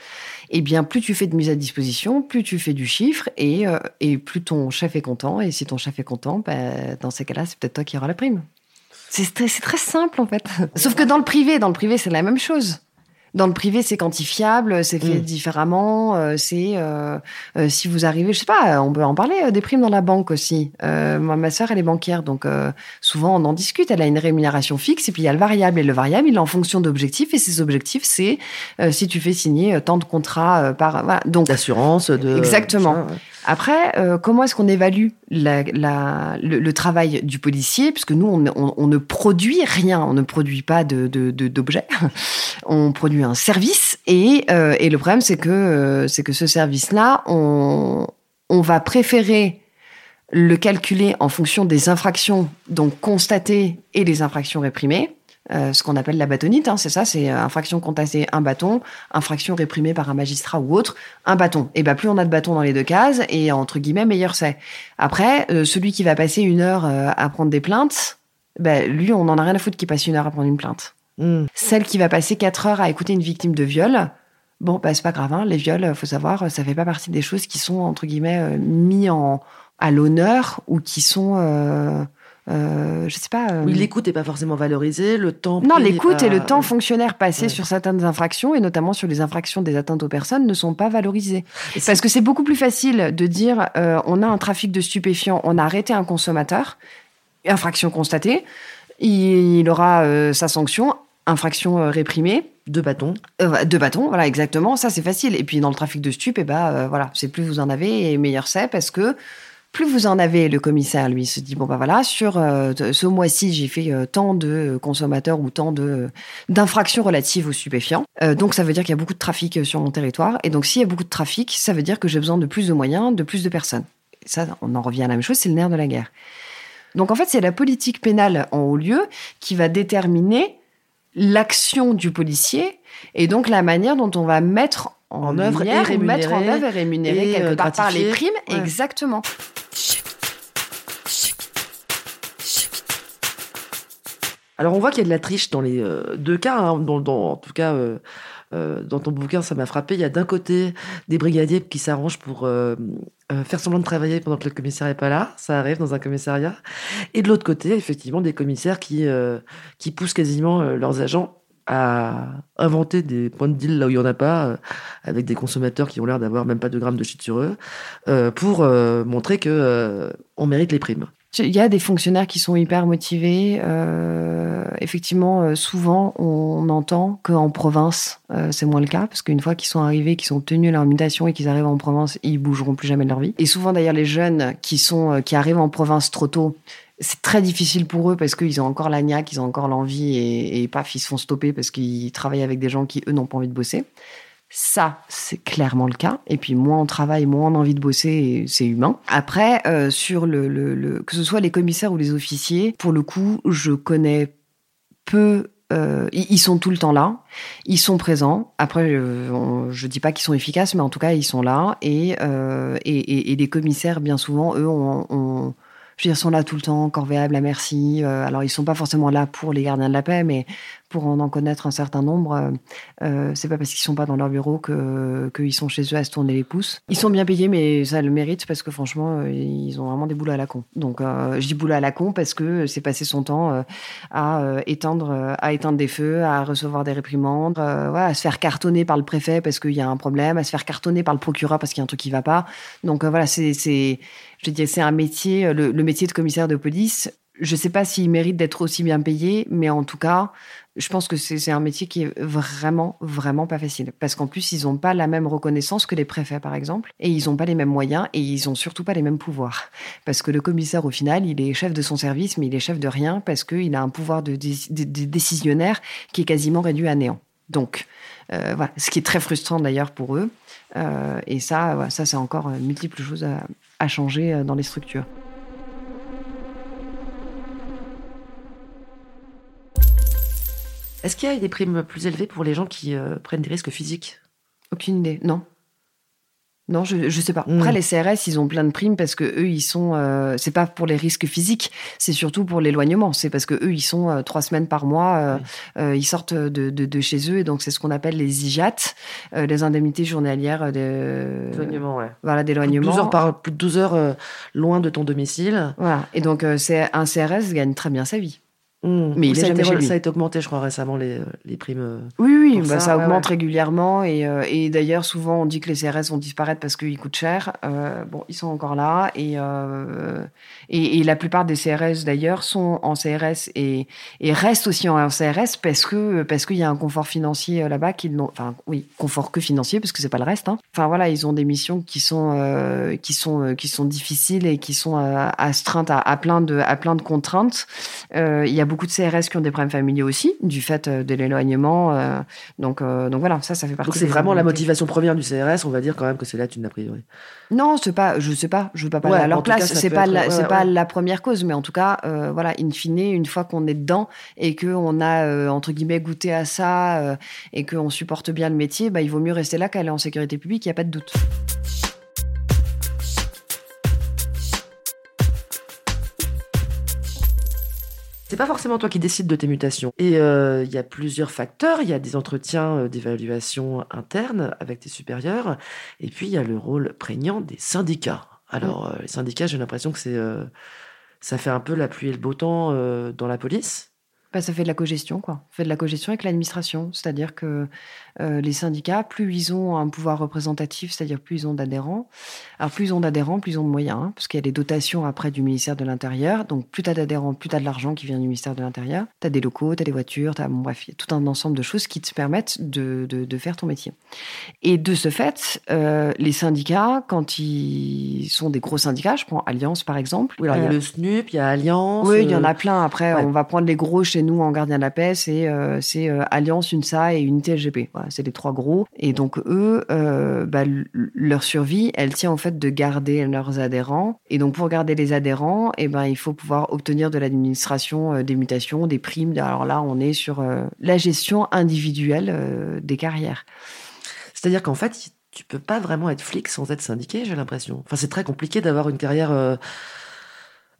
Et eh bien, plus tu fais de mise à disposition, plus tu fais du chiffre et, euh, et plus ton chef est content. Et si ton chef est content, bah, dans ces cas-là, c'est peut-être toi qui auras la prime. C'est très, très simple en fait. Sauf que dans le privé, dans le privé, c'est la même chose. Dans le privé, c'est quantifiable, c'est fait mm. différemment. Euh, c'est euh, euh, si vous arrivez, je sais pas, on peut en parler des primes dans la banque aussi. moi, ma sœur, elle est banquière, donc souvent on en discute. Elle a une rémunération fixe et puis il y a le variable et le variable, il est en fonction d'objectifs et ces objectifs, c'est si tu fais signer tant de contrats par voilà. donc d'assurance, de exactement. Après, euh, comment est-ce qu'on évalue la, le, travail du policier? Puisque nous, on, ne produit rien, on ne produit pas d'objets, de, on produit un service. Et, euh, et le problème, c'est que, euh, c'est que ce service-là, on, on va préférer le calculer en fonction des infractions donc constatées et des infractions réprimées euh, ce qu'on appelle la bâtonnite, hein, c'est ça, c'est infraction constatée, un bâton, infraction réprimée par un magistrat ou autre, un bâton. Et ben plus on a de bâtons dans les deux cases, et entre guillemets, meilleur c'est. Après, celui qui va passer une heure à prendre des plaintes, ben, lui, on en a rien à foutre qu'il passe une heure à prendre une plainte. Hmm. Celle qui va passer quatre heures à écouter une victime de viol, bon, bah, c'est pas grave, hein, les viols, faut savoir, ça fait pas partie des choses qui sont, entre guillemets, mis en, à l'honneur ou qui sont euh, je sais pas. euh, Oui, l'écoute n'est pas forcément valorisée, le temps. non, l'écoute pas- et le temps fonctionnaire passé Ouais. sur certaines infractions, et notamment sur les infractions des atteintes aux personnes, ne sont pas. Et c'est- Parce que c'est beaucoup plus facile de dire euh, on a un trafic de stupéfiants, on a arrêté un consommateur, infraction constatée, il, aura euh, sa sanction, infraction euh, réprimée. Deux bâtons. Euh, deux bâtons, voilà, exactement. Ça, c'est facile. Et puis, dans le trafic de stupes, eh ben, euh, voilà, c'est plus vous en avez et meilleur c'est parce que plus vous en avez, le commissaire, lui, se dit, bon, ben voilà, sur euh, ce mois-ci, j'ai fait tant de consommateurs ou tant de d'infractions relatives aux stupéfiants. Donc, ça veut dire qu'il y a beaucoup de trafic sur mon territoire. Et donc, s'il y a beaucoup de trafic, ça veut dire que j'ai besoin de plus de moyens, de plus de personnes. Et ça, on en revient à la même chose, c'est le nerf de la guerre. Donc, en fait, c'est la politique pénale en haut lieu qui va déterminer l'action du policier et donc la manière dont on va mettre en, œuvre et mettre en rémunérer œuvre et rémunérer et, quelque euh, part par les primes. Ouais. Exactement. Alors on voit qu'il y a de la triche dans les euh, deux cas. hein, dans, dans- en tout cas, euh, dans ton bouquin, ça m'a frappé. Il y a d'un côté des brigadiers qui s'arrangent pour euh, euh, faire semblant de travailler pendant que le commissaire n'est pas là. Ça arrive dans un commissariat. Et de l'autre côté, effectivement, des commissaires qui, euh, qui poussent quasiment euh, leurs agents à inventer des points de deal là où il n'y en a pas, euh, avec des consommateurs qui ont l'air d'avoir même pas de grammes de shit sur eux, euh, pour euh, montrer que euh, on mérite les primes. Il y a des fonctionnaires qui sont hyper motivés. Euh, effectivement, euh, souvent, on entend qu'en province, euh, c'est moins le cas, parce qu'une fois qu'ils sont arrivés, qu'ils ont obtenu leur mutation et qu'ils arrivent en province, ils bougeront plus jamais de leur vie. Et souvent, d'ailleurs, les jeunes qui sont euh, qui arrivent en province trop tôt, c'est très difficile pour eux parce qu'ils ont encore la niaque, ils ont encore l'envie et, et paf, ils se font stopper parce qu'ils travaillent avec des gens qui, eux, n'ont pas envie de bosser. Ça, c'est clairement le cas. Et puis, moins on travaille, moins on a envie de bosser, c'est humain. Après, euh, sur le, le, le- que ce soit les commissaires ou les officiers, pour le coup, je connais peu. euh, ils sont tout le temps là, ils sont présents. Après, je dis pas qu'ils sont efficaces, mais en tout cas, ils sont là. Et, euh, et, et- les commissaires, bien souvent, eux, ont- je veux dire, sont là tout le temps, corvéables à merci. Euh, alors, ils sont pas forcément là pour les gardiens de la paix, mais pour en en connaître un certain nombre, euh, euh, c'est pas parce qu'ils sont pas dans leur bureau que qu'ils sont chez eux à se tourner les pouces. Ils sont bien payés, mais ça le mérite parce que franchement, euh, ils ont vraiment des boulots à la con. Donc, euh, je dis à la con parce que c'est passé son temps euh, à éteindre, à éteindre des feux, à recevoir des réprimandes, voilà, à se faire cartonner par le préfet parce qu'il y a un problème, à se faire cartonner par le procureur parce qu'il y a un truc qui va pas. Donc voilà, c'est, je dis, c'est un métier, euh, le, métier de commissaire de police. Je sais pas s'il mérite d'être aussi bien payé, mais en tout cas, je pense que c'est un métier qui est vraiment, vraiment pas facile. Parce qu'en plus, ils n'ont pas la même reconnaissance que les préfets, par exemple. Et ils n'ont pas les mêmes moyens et ils ont surtout pas les mêmes pouvoirs. Parce que le commissaire, au final, il est chef de son service, mais il est chef de rien parce qu'il a un pouvoir de, dé- de- de décisionnaire qui est quasiment réduit à néant. Donc, euh, voilà. Ce qui est très frustrant d'ailleurs pour eux. Euh, et ça, ça c'est encore euh, multiples choses à, à changer euh, dans les structures. Est-ce qu'il y a des primes plus élevées pour les gens qui euh, prennent des risques physiques? Aucune idée, non. Non, je, je sais pas. Mm. Après, les CRS, ils ont plein de primes parce que eux, ils sont. euh, c'est pas pour les risques physiques, c'est surtout pour l'éloignement. C'est parce que eux, ils sont euh, trois semaines par mois, euh, euh, ils sortent de, de, de chez eux, et donc c'est ce qu'on appelle les IJAT, euh, les indemnités journalières de. Éloignement, ouais. Voilà, d'éloignement. 12 heures, par, plus de 12 heures euh, loin de ton domicile. Voilà. Et donc, euh, c'est un CRS gagne très bien sa vie. Mmh. Mais il ça, est a jamais été, chez lui. ça a été augmenté, je crois, récemment, les, euh, les primes. euh. Oui, oui, bah, ça, augmente ouais. régulièrement et, euh, et d'ailleurs souvent on dit que les CRS vont disparaître parce qu'ils coûtent cher. Euh, bon, ils sont encore là et, euh, et, et la plupart des CRS d'ailleurs sont en CRS et, et restent aussi en CRS parce que parce qu'il y a un confort financier là-bas qu'ils n'ont, enfin oui, confort que financier parce que c'est pas le reste. Hein. Enfin voilà, ils ont des missions qui sont qui sont qui sont difficiles et qui sont astreintes à, à plein de à plein de contraintes. Il y a beaucoup de CRS qui ont des problèmes familiaux aussi, du fait euh, de l'éloignement. euh, donc, euh, donc voilà, ça, ça fait partie. Donc c'est vraiment la motivation première du CRS, on va dire quand même que c'est là une a priori. Non, c'est pas, je sais pas, je veux pas parler Ouais, à leur place. C'est pas, être- la, ouais, c'est ouais, pas la première cause, mais en tout cas, euh, voilà, in fine, une fois qu'on est dedans et que on a euh, entre guillemets goûté à ça et qu'on supporte bien le métier, bah, il vaut mieux rester là qu'aller en sécurité publique. Il y a pas de doute. C'est pas forcément toi qui décides de tes mutations. Et euh, il y a plusieurs facteurs. Il y a des entretiens euh, d'évaluation interne avec tes supérieurs. Et puis il y a le rôle prégnant des syndicats. Alors, euh, les syndicats, j'ai l'impression que c'est euh, ça fait un peu la pluie et le beau temps euh, dans la police. Bah, ça fait de la cogestion, quoi. Ça fait de la cogestion avec l'administration. C'est-à-dire que euh, les syndicats, plus ils ont un pouvoir représentatif, c'est-à-dire plus ils ont d'adhérents. Alors plus ils ont d'adhérents, plus ils ont de moyens, hein, parce qu'il y a des dotations après du ministère de l'Intérieur. Donc plus tu as d'adhérents, plus tu as de l'argent qui vient du ministère de l'Intérieur. Tu as des locaux, tu as des voitures, tu as bon, bref, tout un ensemble de choses qui te permettent de, de, de faire ton métier. Et de ce fait, euh, les syndicats, quand ils sont des gros syndicats, je prends Alliance par exemple. Oui, alors il y a euh, le SNUP, il y a Alliance. oui, il y en a plein. Après, ouais. on va prendre les gros chez nous en gardien de la paix. C'est c'est, euh, Alliance, UNSA et Unité LGP. Voilà, c'est les trois gros. Et donc, eux, euh, bah, leur survie, elle tient au fait de garder leurs adhérents. Et donc, pour garder les adhérents, eh ben, il faut pouvoir obtenir de l'administration euh, des mutations, des primes. Alors là, on est sur euh, la gestion individuelle des carrières. C'est-à-dire qu'en fait, tu peux pas vraiment être flic sans être syndiqué, j'ai l'impression. Enfin, c'est très compliqué d'avoir une carrière,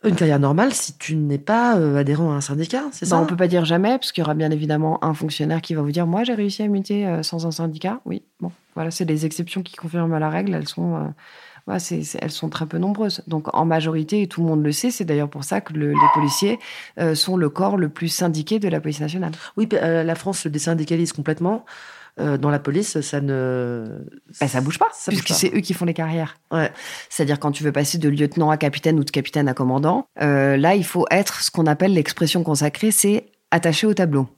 une carrière normale si tu n'es pas euh, adhérent à un syndicat, c'est Bah, ça on peut pas dire jamais, parce qu'il y aura bien évidemment un fonctionnaire qui va vous dire Moi, j'ai réussi à muter euh, sans un syndicat. Oui, bon, voilà, c'est des exceptions qui confirment la règle. Elles sont, euh, elles sont très peu nombreuses. Donc, en majorité, et tout le monde le sait, c'est d'ailleurs pour ça que le- les policiers sont le corps le plus syndiqué de la police nationale. Oui, la France se désyndicalise complètement. Euh, dans la police, ça ne. Bah, ça bouge pas, Ça puisque c'est eux qui font les carrières. Ouais. C'est-à-dire quand tu veux passer de lieutenant à capitaine ou de capitaine à commandant, euh, là, il faut être ce qu'on appelle l'expression consacrée, c'est attaché au tableau.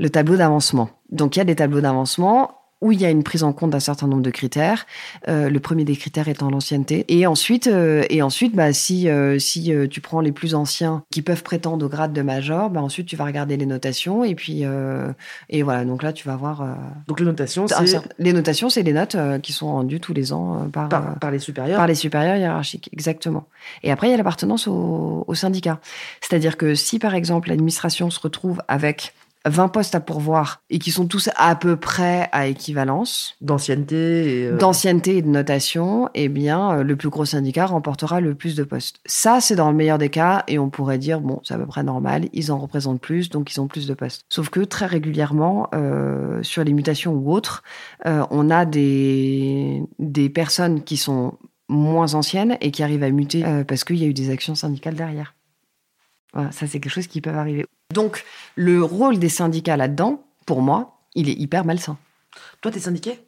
Le tableau d'avancement. Donc il y a des tableaux d'avancement où il y a une prise en compte d'un certain nombre de critères. Euh, le premier des critères étant l'ancienneté. Et ensuite, euh, et ensuite, bah, si euh, si euh, tu prends les plus anciens qui peuvent prétendre au grade de major, bah, ensuite tu vas regarder les notations et puis euh, et voilà. Donc là, tu vas voir. euh, Donc les notations, c'est les notations, c'est les notes qui sont rendues tous les ans par, par, par les supérieurs. par les supérieurs hiérarchiques, exactement. Et après, il y a l'appartenance au, au syndicat. C'est-à-dire que si, par exemple, l'administration se retrouve avec 20 postes à pourvoir et qui sont tous à peu près à équivalence D'ancienneté et. euh, d'ancienneté et de notation, eh bien, euh, le plus gros syndicat remportera le plus de postes. Ça, c'est dans le meilleur des cas et on pourrait dire, bon, c'est à peu près normal, ils en représentent plus, donc ils ont plus de postes. Sauf que très régulièrement, euh, sur les mutations ou autres, euh, on a des, des personnes qui sont moins anciennes et qui arrivent à muter parce qu'il y a eu des actions syndicales derrière. Voilà, ça c'est quelque chose qui peut arriver. Donc le rôle des syndicats là-dedans, pour moi, il est hyper malsain. Toi, t'es syndiqué?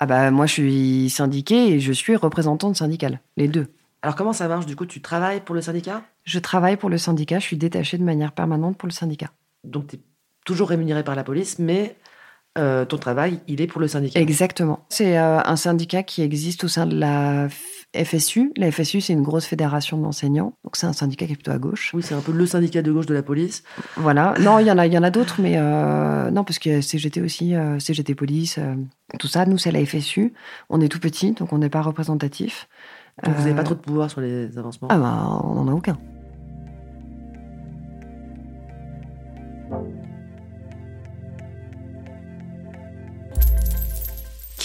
Ah bah moi je suis syndiquée et je suis représentante syndicale, les deux. Alors comment ça marche? Du coup, tu travailles pour le syndicat? Je travaille pour le syndicat, je suis détachée de manière permanente pour le syndicat. Donc tu es toujours rémunéré par la police, mais euh, ton travail, il est pour le syndicat. Exactement. C'est euh, un syndicat qui existe au sein de la FSU. La FSU, c'est une grosse fédération d'enseignants. Donc c'est un syndicat qui est plutôt à gauche. Oui, c'est un peu le syndicat de gauche de la police. Voilà. Non, il y en a, il y en a d'autres, mais euh, non, parce que CGT aussi, euh, CGT Police, euh, tout ça. Nous, c'est la FSU. On est tout petit, donc on n'est pas représentatif. Donc vous n'avez pas trop de pouvoir sur les avancements? Ah bah, on n'en a aucun.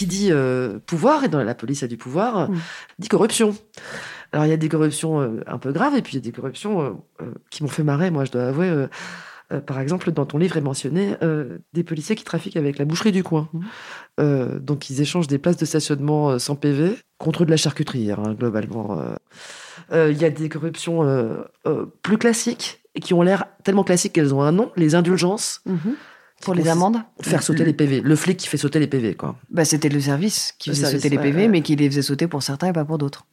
Qui dit euh, pouvoir, et dans la police a du pouvoir, Mm. dit corruption. Alors il y a des corruptions euh, un peu graves, et puis il y a des corruptions euh, euh, qui m'ont fait marrer, moi je dois avouer. euh, euh, par exemple, dans ton livre est mentionné euh, des policiers qui trafiquent avec la boucherie du coin. Euh, donc ils échangent des places de stationnement euh, sans PV contre de la charcuterie, hein, globalement. euh. Euh, Il y a des corruptions euh, euh, plus classiques, et qui ont l'air tellement classiques qu'elles ont un nom, les indulgences. Mhm. Pour les amendes Faire sauter les PV. Le flic qui fait sauter les PV, quoi. bah, C'était le service qui Le faisait service, sauter les ouais, PV, ouais. mais qui les faisait sauter pour certains et pas pour d'autres.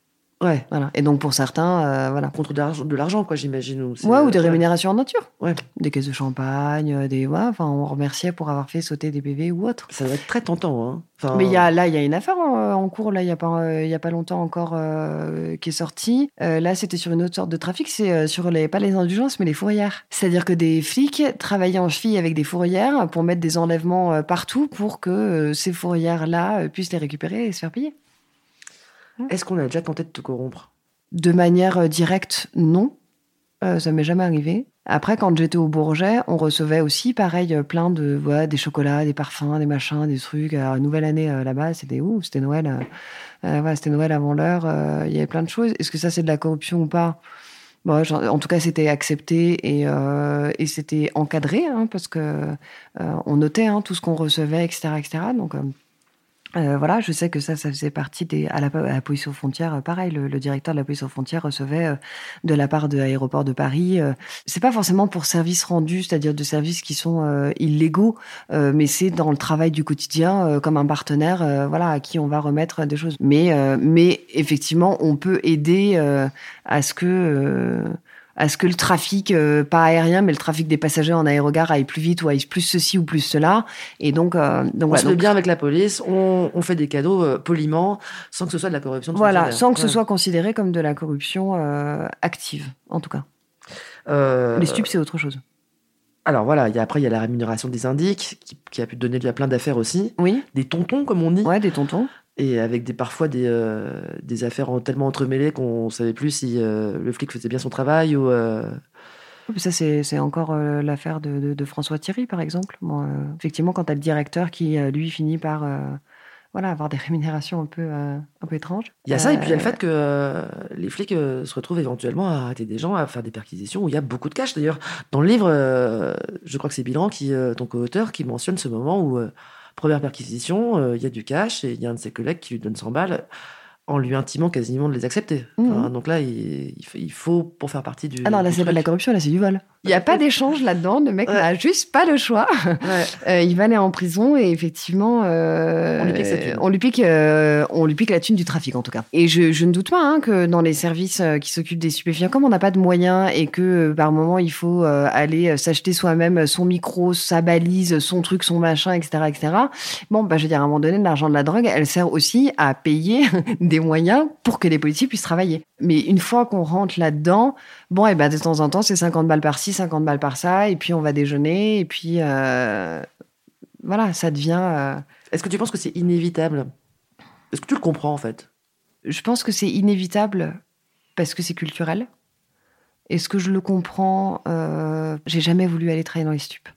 Ouais. Voilà. Et donc pour certains, euh, voilà. Contre de l'argent- quoi, j'imagine. ou Ouais, ou des ouais. rémunérations en nature. Ouais. Des caisses de champagne, euh, des. Ouais, enfin, on remerciait pour avoir fait sauter des PV ou autre. Ça doit être très tentant. Hein. Enfin, Mais il y a, là, il y a une affaire en, en cours, là, il n'y a, pas, euh, il y a pas longtemps encore, euh, qui est sortie. Euh, là, c'était sur une autre sorte de trafic, c'est euh, sur les, pas les indulgences, mais les fourrières. C'est-à-dire que des flics travaillaient en cheville avec des fourrières pour mettre des enlèvements euh, partout pour que euh, ces fourrières-là euh, puissent les récupérer et se faire payer. Est-ce qu'on a déjà tenté de te corrompre? De manière euh, directe, non. Euh, ça m'est jamais arrivé. Après, quand j'étais au Bourget, on recevait aussi, pareil, euh, plein de, voilà, des chocolats, des parfums, des machins, des trucs. Alors, nouvelle année euh, là-bas, c'était où C'était Noël. euh, voilà, c'était Noël avant l'heure. Il y avait plein de choses. Est-ce que ça, c'est de la corruption ou pas? Bon, en tout cas, c'était accepté et, euh, et c'était encadré, hein, parce que euh, on notait hein, tout ce qu'on recevait, etc., etc. Donc, euh, Euh, voilà, je sais que ça, ça faisait partie des. À la, à la police aux frontières, euh, pareil, le, le directeur de la police aux frontières recevait euh, de la part de l'aéroport de Paris. euh, c'est pas forcément pour services rendus, c'est-à-dire de services qui sont euh, illégaux, euh, mais c'est dans le travail du quotidien, comme un partenaire, voilà, à qui on va remettre des choses. Mais, mais effectivement, on peut aider à ce que. À ce que le trafic, euh, pas aérien, mais le trafic des passagers en aérogare aille plus vite ou aille plus ceci ou plus cela. Et donc, euh, donc On voilà, se met donc- bien avec la police, on, on fait des cadeaux euh, poliment, sans que ce soit de la corruption. de Voilà, sans que ce soit considéré comme de la corruption active, en tout cas. Les stupes, c'est autre chose. Alors voilà, il y a, après il y a la rémunération des indiques, qui, qui a pu donner lieu à plein d'affaires aussi. Oui, Des tontons, comme on dit. ouais, des tontons. Et avec des, parfois des, euh, des affaires en- tellement entremêlées qu'on savait plus si euh, le flic faisait bien son travail ou. euh, Ça, c'est c'est encore l'affaire de, de- de François Thierry, par exemple. Bon, effectivement, quand tu as le directeur qui, lui, finit par voilà, avoir des rémunérations un peu, un peu étranges. Il y a ça, et puis il y a le fait que les flics se retrouvent éventuellement à arrêter des gens, à faire des perquisitions où il y a beaucoup de cash. D'ailleurs, dans le livre, je crois que c'est Bilan, qui, ton co-auteur, qui mentionne ce moment où, première perquisition, euh, il y a du cash, et il y a un de ses collègues qui lui donne 100 balles en lui intimant quasiment de les accepter. Enfin, Mhm. donc là, il, il faut- pour faire partie du. Ah non, là, c'est pas de la corruption, là, c'est du vol. Il n'y a pas d'échange là-dedans. Le mec Ouais. n'a juste pas le choix. Ouais. Euh, il va aller en prison et effectivement, euh, On lui pique sa thune. on lui pique, euh, on lui pique la thune du trafic en tout cas. Et je, je ne doute pas hein, que dans les services qui s'occupent des stupéfiants, comme on n'a pas de moyens et que par moment il faut euh, aller s'acheter soi-même son micro, sa balise, son truc, son machin, etc., etc. Bon, bah je veux dire à un moment donné, l'argent de la drogue, elle sert aussi à payer des moyens pour que les policiers puissent travailler. Mais une fois qu'on rentre là-dedans, bon, et ben de temps en temps, c'est 50 balles par-ci, 50 balles par-ça, et puis on va déjeuner, et puis euh, voilà, ça devient. euh, Est-ce que tu penses que c'est inévitable? Est-ce que tu le comprends en fait? Je pense que c'est inévitable parce que c'est culturel. Est-ce que je le comprends euh, J'ai jamais voulu aller travailler dans les stupes.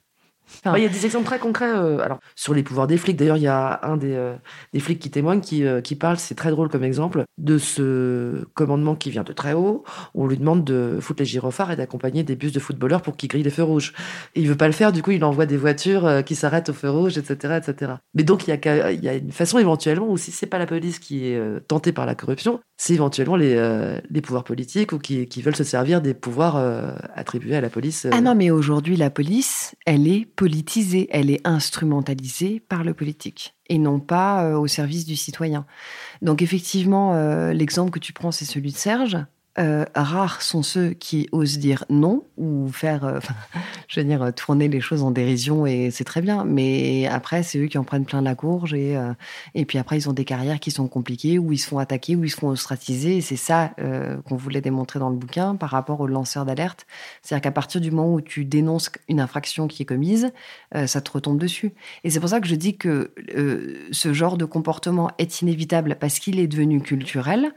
Enfin, Il y a des exemples très concrets euh, alors, sur les pouvoirs des flics. D'ailleurs, il y a un des, euh, des flics qui témoigne, qui, euh, qui parle, c'est très drôle comme exemple, de ce commandement qui vient de très haut. On lui demande de foutre les gyrophares et d'accompagner des bus de footballeurs pour qu'ils grillent les feux rouges. Et il veut pas le faire, du coup, il envoie des voitures euh, qui s'arrêtent au feu rouge, etc. etc. Mais donc, il y, a, y a une façon éventuellement où si c'est pas la police qui est euh, tentée par la corruption, c'est éventuellement les, euh, les pouvoirs politiques ou qui, qui veulent se servir des pouvoirs euh, attribués à la police. euh. Ah non, mais aujourd'hui, la police, elle est politisée, elle est instrumentalisée par le politique et non pas euh, au service du citoyen. Donc effectivement, euh, l'exemple que tu prends, c'est celui de Serge. Euh, rares sont ceux qui osent dire non ou faire, euh, je veux dire, euh, tourner les choses en dérision et c'est très bien. Mais après, c'est eux qui en prennent plein la courge et, euh, et puis après, ils ont des carrières qui sont compliquées, où ils se font attaquer, où ils se font ostraciser. C'est ça euh, qu'on voulait démontrer dans le bouquin par rapport aux lanceurs d'alerte. C'est-à-dire qu'à partir du moment où tu dénonces une infraction qui est commise, euh, ça te retombe dessus. Et c'est pour ça que je dis que ce genre de comportement est inévitable parce qu'il est devenu culturel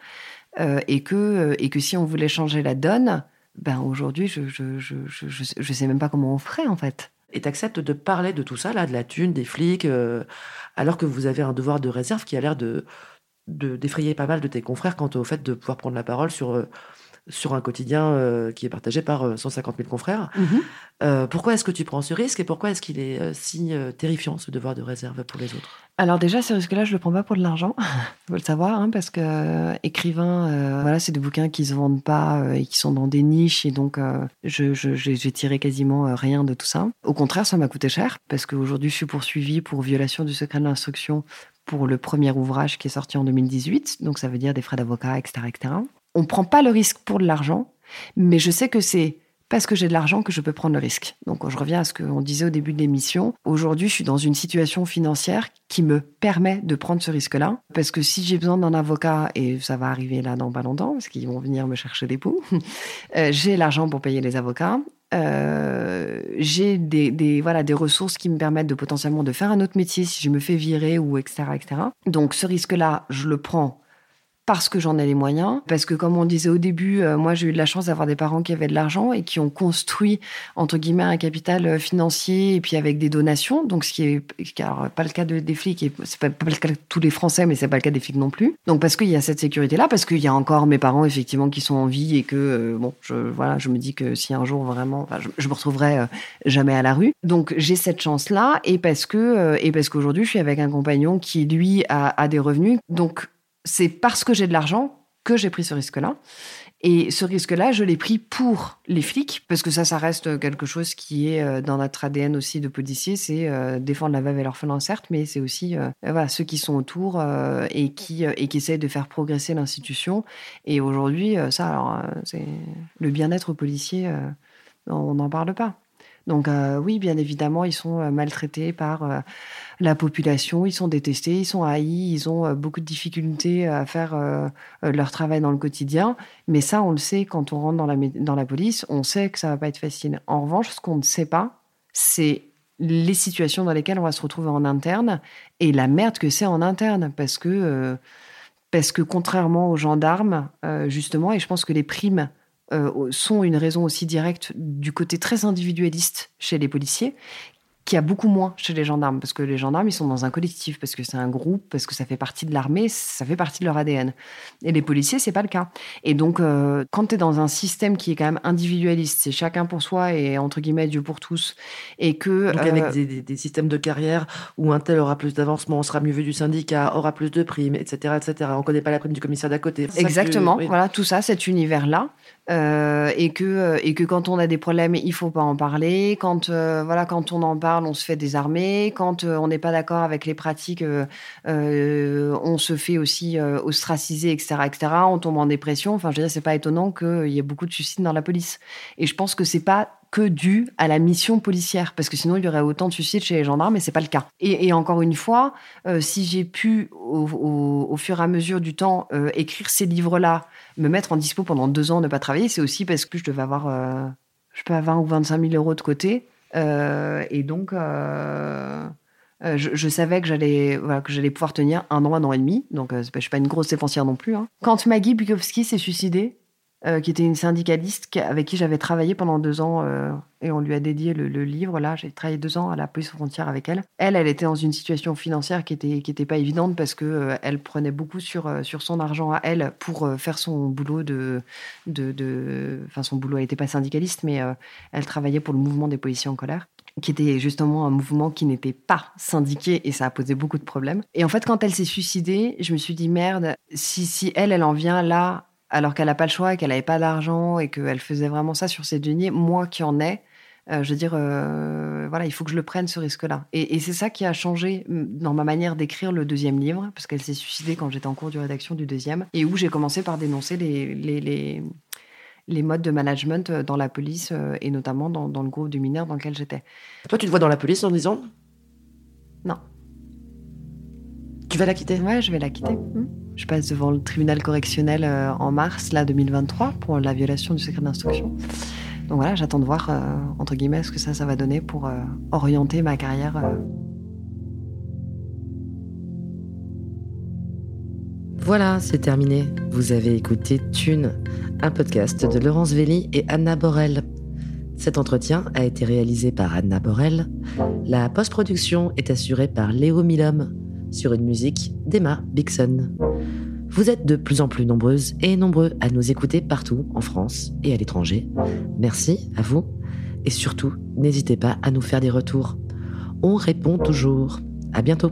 euh, et, que, euh, et que si on voulait changer la donne, ben aujourd'hui, je je, je, je, je, je sais même pas comment on ferait en fait. Et t'acceptes de parler de tout ça, là, de la thune, des flics, euh, alors que vous avez un devoir de réserve qui a l'air de, de d'effrayer pas mal de tes confrères quant au fait de pouvoir prendre la parole sur, sur un quotidien euh, qui est partagé par euh, 150 000 confrères. Euh, pourquoi est-ce que tu prends ce risque et pourquoi est-ce qu'il est euh, si euh, terrifiant, ce devoir de réserve pour les autres? Alors déjà, ce risque-là, je le prends pas pour de l'argent, faut le savoir, hein, parce que euh, écrivain, euh, voilà, c'est des bouquins qui se vendent pas euh, et qui sont dans des niches, et donc euh, je, j'ai tiré quasiment euh, rien de tout ça. Au contraire, ça m'a coûté cher, parce qu'aujourd'hui, je suis poursuivie pour violation du secret de l'instruction pour le premier ouvrage qui est sorti en 2018, donc ça veut dire des frais d'avocat, etc., etc. On prend pas le risque pour de l'argent, mais je sais que c'est parce que j'ai de l'argent que je peux prendre le risque. Donc je reviens à ce qu'on disait au début de l'émission. Aujourd'hui, je suis dans une situation financière qui me permet de prendre ce risque-là. Parce que si j'ai besoin d'un avocat, et ça va arriver là dans pas longtemps, parce qu'ils vont venir me chercher des poux, euh, j'ai l'argent pour payer les avocats. Euh, j'ai des, des, voilà, des ressources qui me permettent de potentiellement de faire un autre métier si je me fais virer ou etc. etc. Donc ce risque-là, je le prends parce que j'en ai les moyens, parce que comme on disait au début, euh, moi j'ai eu de la chance d'avoir des parents qui avaient de l'argent et qui ont construit entre guillemets un capital euh, financier et puis avec des donations. Donc ce qui est alors, pas le cas de, des flics, et c'est pas, pas, le cas de tous les Français, mais c'est pas le cas des flics non plus. Donc parce qu'il y a cette sécurité là, parce qu'il y a encore mes parents effectivement qui sont en vie et que euh, bon, je voilà, je me dis que si un jour vraiment, je, me retrouverai jamais à la rue. Donc j'ai cette chance là et parce que et parce qu'aujourd'hui je suis avec un compagnon qui lui a, a des revenus. Donc c'est parce que j'ai de l'argent que j'ai pris ce risque-là. Et ce risque-là, je l'ai pris pour les flics, parce que ça, ça reste quelque chose qui est euh, dans notre ADN aussi de policier, c'est euh, défendre la veuve et l'orphelin, certes, mais c'est aussi euh, ceux qui sont autour et, qui, et qui essayent de faire progresser l'institution. Et aujourd'hui, ça, alors, c'est le bien-être policier, on n'en parle pas. Donc oui, bien évidemment, ils sont maltraités par la population, ils sont détestés, ils sont haïs, ils ont euh, beaucoup de difficultés à faire euh, euh, leur travail dans le quotidien. Mais ça, on le sait quand on rentre dans la, dans la police, on sait que ça va pas être facile. En revanche, ce qu'on ne sait pas, c'est les situations dans lesquelles on va se retrouver en interne et la merde que c'est en interne parce que parce que contrairement aux gendarmes justement et je pense que les primes sont une raison aussi directe du côté très individualiste chez les policiers qui a beaucoup moins chez les gendarmes, parce que les gendarmes, ils sont dans un collectif, parce que c'est un groupe, parce que ça fait partie de l'armée, ça fait partie de leur ADN. Et les policiers, c'est pas le cas. Et donc, euh, quand tu es dans un système qui est quand même individualiste, c'est chacun pour soi et entre guillemets Dieu pour tous, et que... Donc avec euh, des, des, systèmes de carrière où un tel aura plus d'avancement, sera mieux vu du syndicat, aura plus de primes, etc., etc. On connaît pas la prime du commissaire d'à côté. Exactement, voilà, tout ça, cet univers-là. Euh, et que et que quand on a des problèmes, il faut pas en parler. Quand voilà, quand on en parle, on se fait désarmer. Quand euh, on n'est pas d'accord avec les pratiques, euh, euh, on se fait aussi ostraciser, etc., etc. On tombe en dépression. Enfin, je veux dire, c'est pas étonnant qu'il y ait beaucoup de suicides dans la police. Et je pense que c'est pas que dû à la mission policière, parce que sinon il y aurait autant de suicides chez les gendarmes, mais c'est pas le cas. Et, encore une fois, si j'ai pu au, fur et à mesure du temps écrire ces livres-là, me mettre en dispo pendant deux ans, ne pas travailler, c'est aussi parce que je devais avoir, je peux avoir 20 ou 25 000 euros de côté. Euh, et donc, euh, euh, je, savais que j'allais que j'allais pouvoir tenir un an, un an et demi. Donc, je suis pas une grosse défensière non plus. Hein. Quand Maggie Bukowski s'est suicidée, qui était une syndicaliste avec qui j'avais travaillé pendant deux ans et on lui a dédié le, livre. Là, j'ai travaillé deux ans à la police frontière avec elle. Elle, elle était dans une situation financière qui était qui était pas évidente parce que elle prenait beaucoup sur sur son argent à elle pour faire son boulot de de enfin son boulot. Elle n'était pas syndicaliste, mais elle travaillait pour le mouvement des policiers en colère qui était justement un mouvement qui n'était pas syndiqué et ça a posé beaucoup de problèmes. Et en fait, quand elle s'est suicidée, je me suis dit merde, si si elle, elle en vient là alors qu'elle n'a pas le choix, qu'elle n'avait pas d'argent et qu'elle faisait vraiment ça sur ses deniers, moi qui en ai, euh, je veux dire, euh, voilà, il faut que je le prenne ce risque-là. Et, c'est ça qui a changé mm, dans ma manière d'écrire le deuxième livre, parce qu'elle s'est suicidée quand j'étais en cours de rédaction du deuxième, et où j'ai commencé par dénoncer les, les, les, modes de management euh, dans la police, et notamment dans, dans le groupe de mineurs dans lequel j'étais. Toi, tu te vois dans la police en disant? Non. Tu vas la quitter? Ouais, je vais la quitter. Mmh. Je passe devant le tribunal correctionnel euh, en mars, là, 2023, pour la violation du secret d'instruction. Donc voilà, j'attends de voir, euh, entre guillemets, ce que ça, ça va donner pour euh, orienter ma carrière. Voilà, c'est terminé. Vous avez écouté Thune, un podcast de Laurence Velli et Anna Borel. Cet entretien a été réalisé par Anna Borel. La post-production est assurée par Léo Milhomme sur une musique d'Emma Bixon. Vous êtes de plus en plus nombreuses et nombreux à nous écouter partout en France et à l'étranger. Merci à vous et surtout, n'hésitez pas à nous faire des retours. On répond toujours. À bientôt.